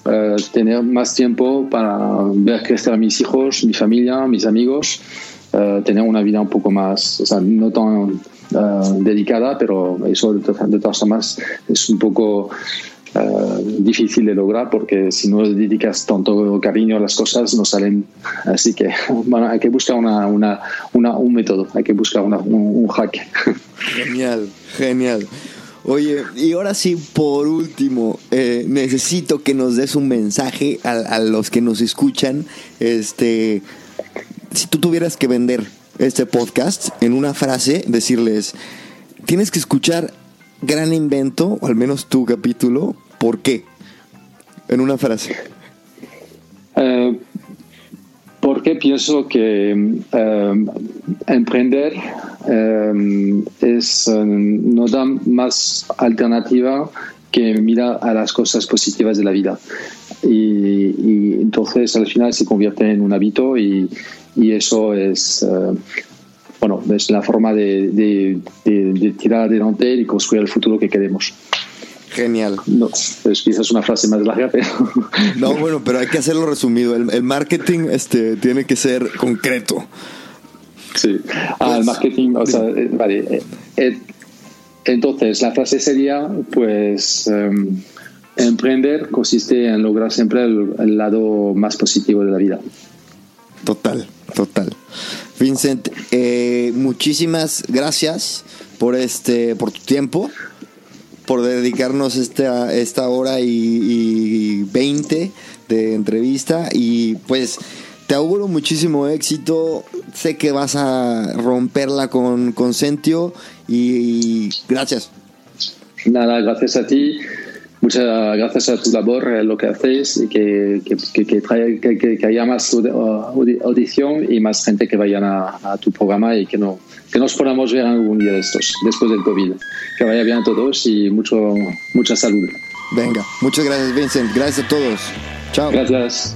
uh, tener más tiempo para ver crecer a mis hijos, mi familia, mis amigos, uh, tener una vida un poco más, o sea, no tan dedicada, pero eso de todas formas es un poco eh, difícil de lograr porque si no dedicas tanto cariño a las cosas no salen. Así que *laughs* bueno, hay que buscar una, una, una, un método, hay que buscar una, un, hack. *laughs* Genial, genial. Oye, y ahora sí, por último, eh, necesito que nos des un mensaje a, a, los que nos escuchan. Este, si tú tuvieras que vender este podcast en una frase, decirles, tienes que escuchar Gran Invento, o al menos tu capítulo, ¿Por qué? En una frase. Eh, porque pienso que eh, emprender eh, es, no da más alternativa que mirar a las cosas positivas de la vida. Y, entonces al final se convierte en un hábito y, eso es, bueno, es la forma de, de tirar adelante y construir el futuro que queremos. Genial. No, es quizás una frase más larga, pero... *laughs* No, bueno, pero hay que hacerlo resumido. El, marketing este, tiene que ser concreto. Sí. Ah, el pues, marketing, o sea, eh, vale. Eh, eh, entonces, la frase sería, pues, em, emprender consiste en lograr siempre el, lado más positivo de la vida. Total, total. Vincent, muchísimas gracias por este, por tu tiempo por dedicarnos esta, esta hora y, veinte de entrevista y pues te auguro muchísimo éxito. Sé que vas a romperla con, con Sentio y gracias. Nada, gracias a ti. Muchas gracias a tu labor, eh, lo que haces y que, que, que, que, haya más audición y más gente que vayan a, a tu programa y que no, que nos podamos ver algún día de estos, después del COVID. Que vaya bien a todos y mucho, mucha salud. Venga, muchas gracias Vincent, gracias a todos. Chao. Gracias.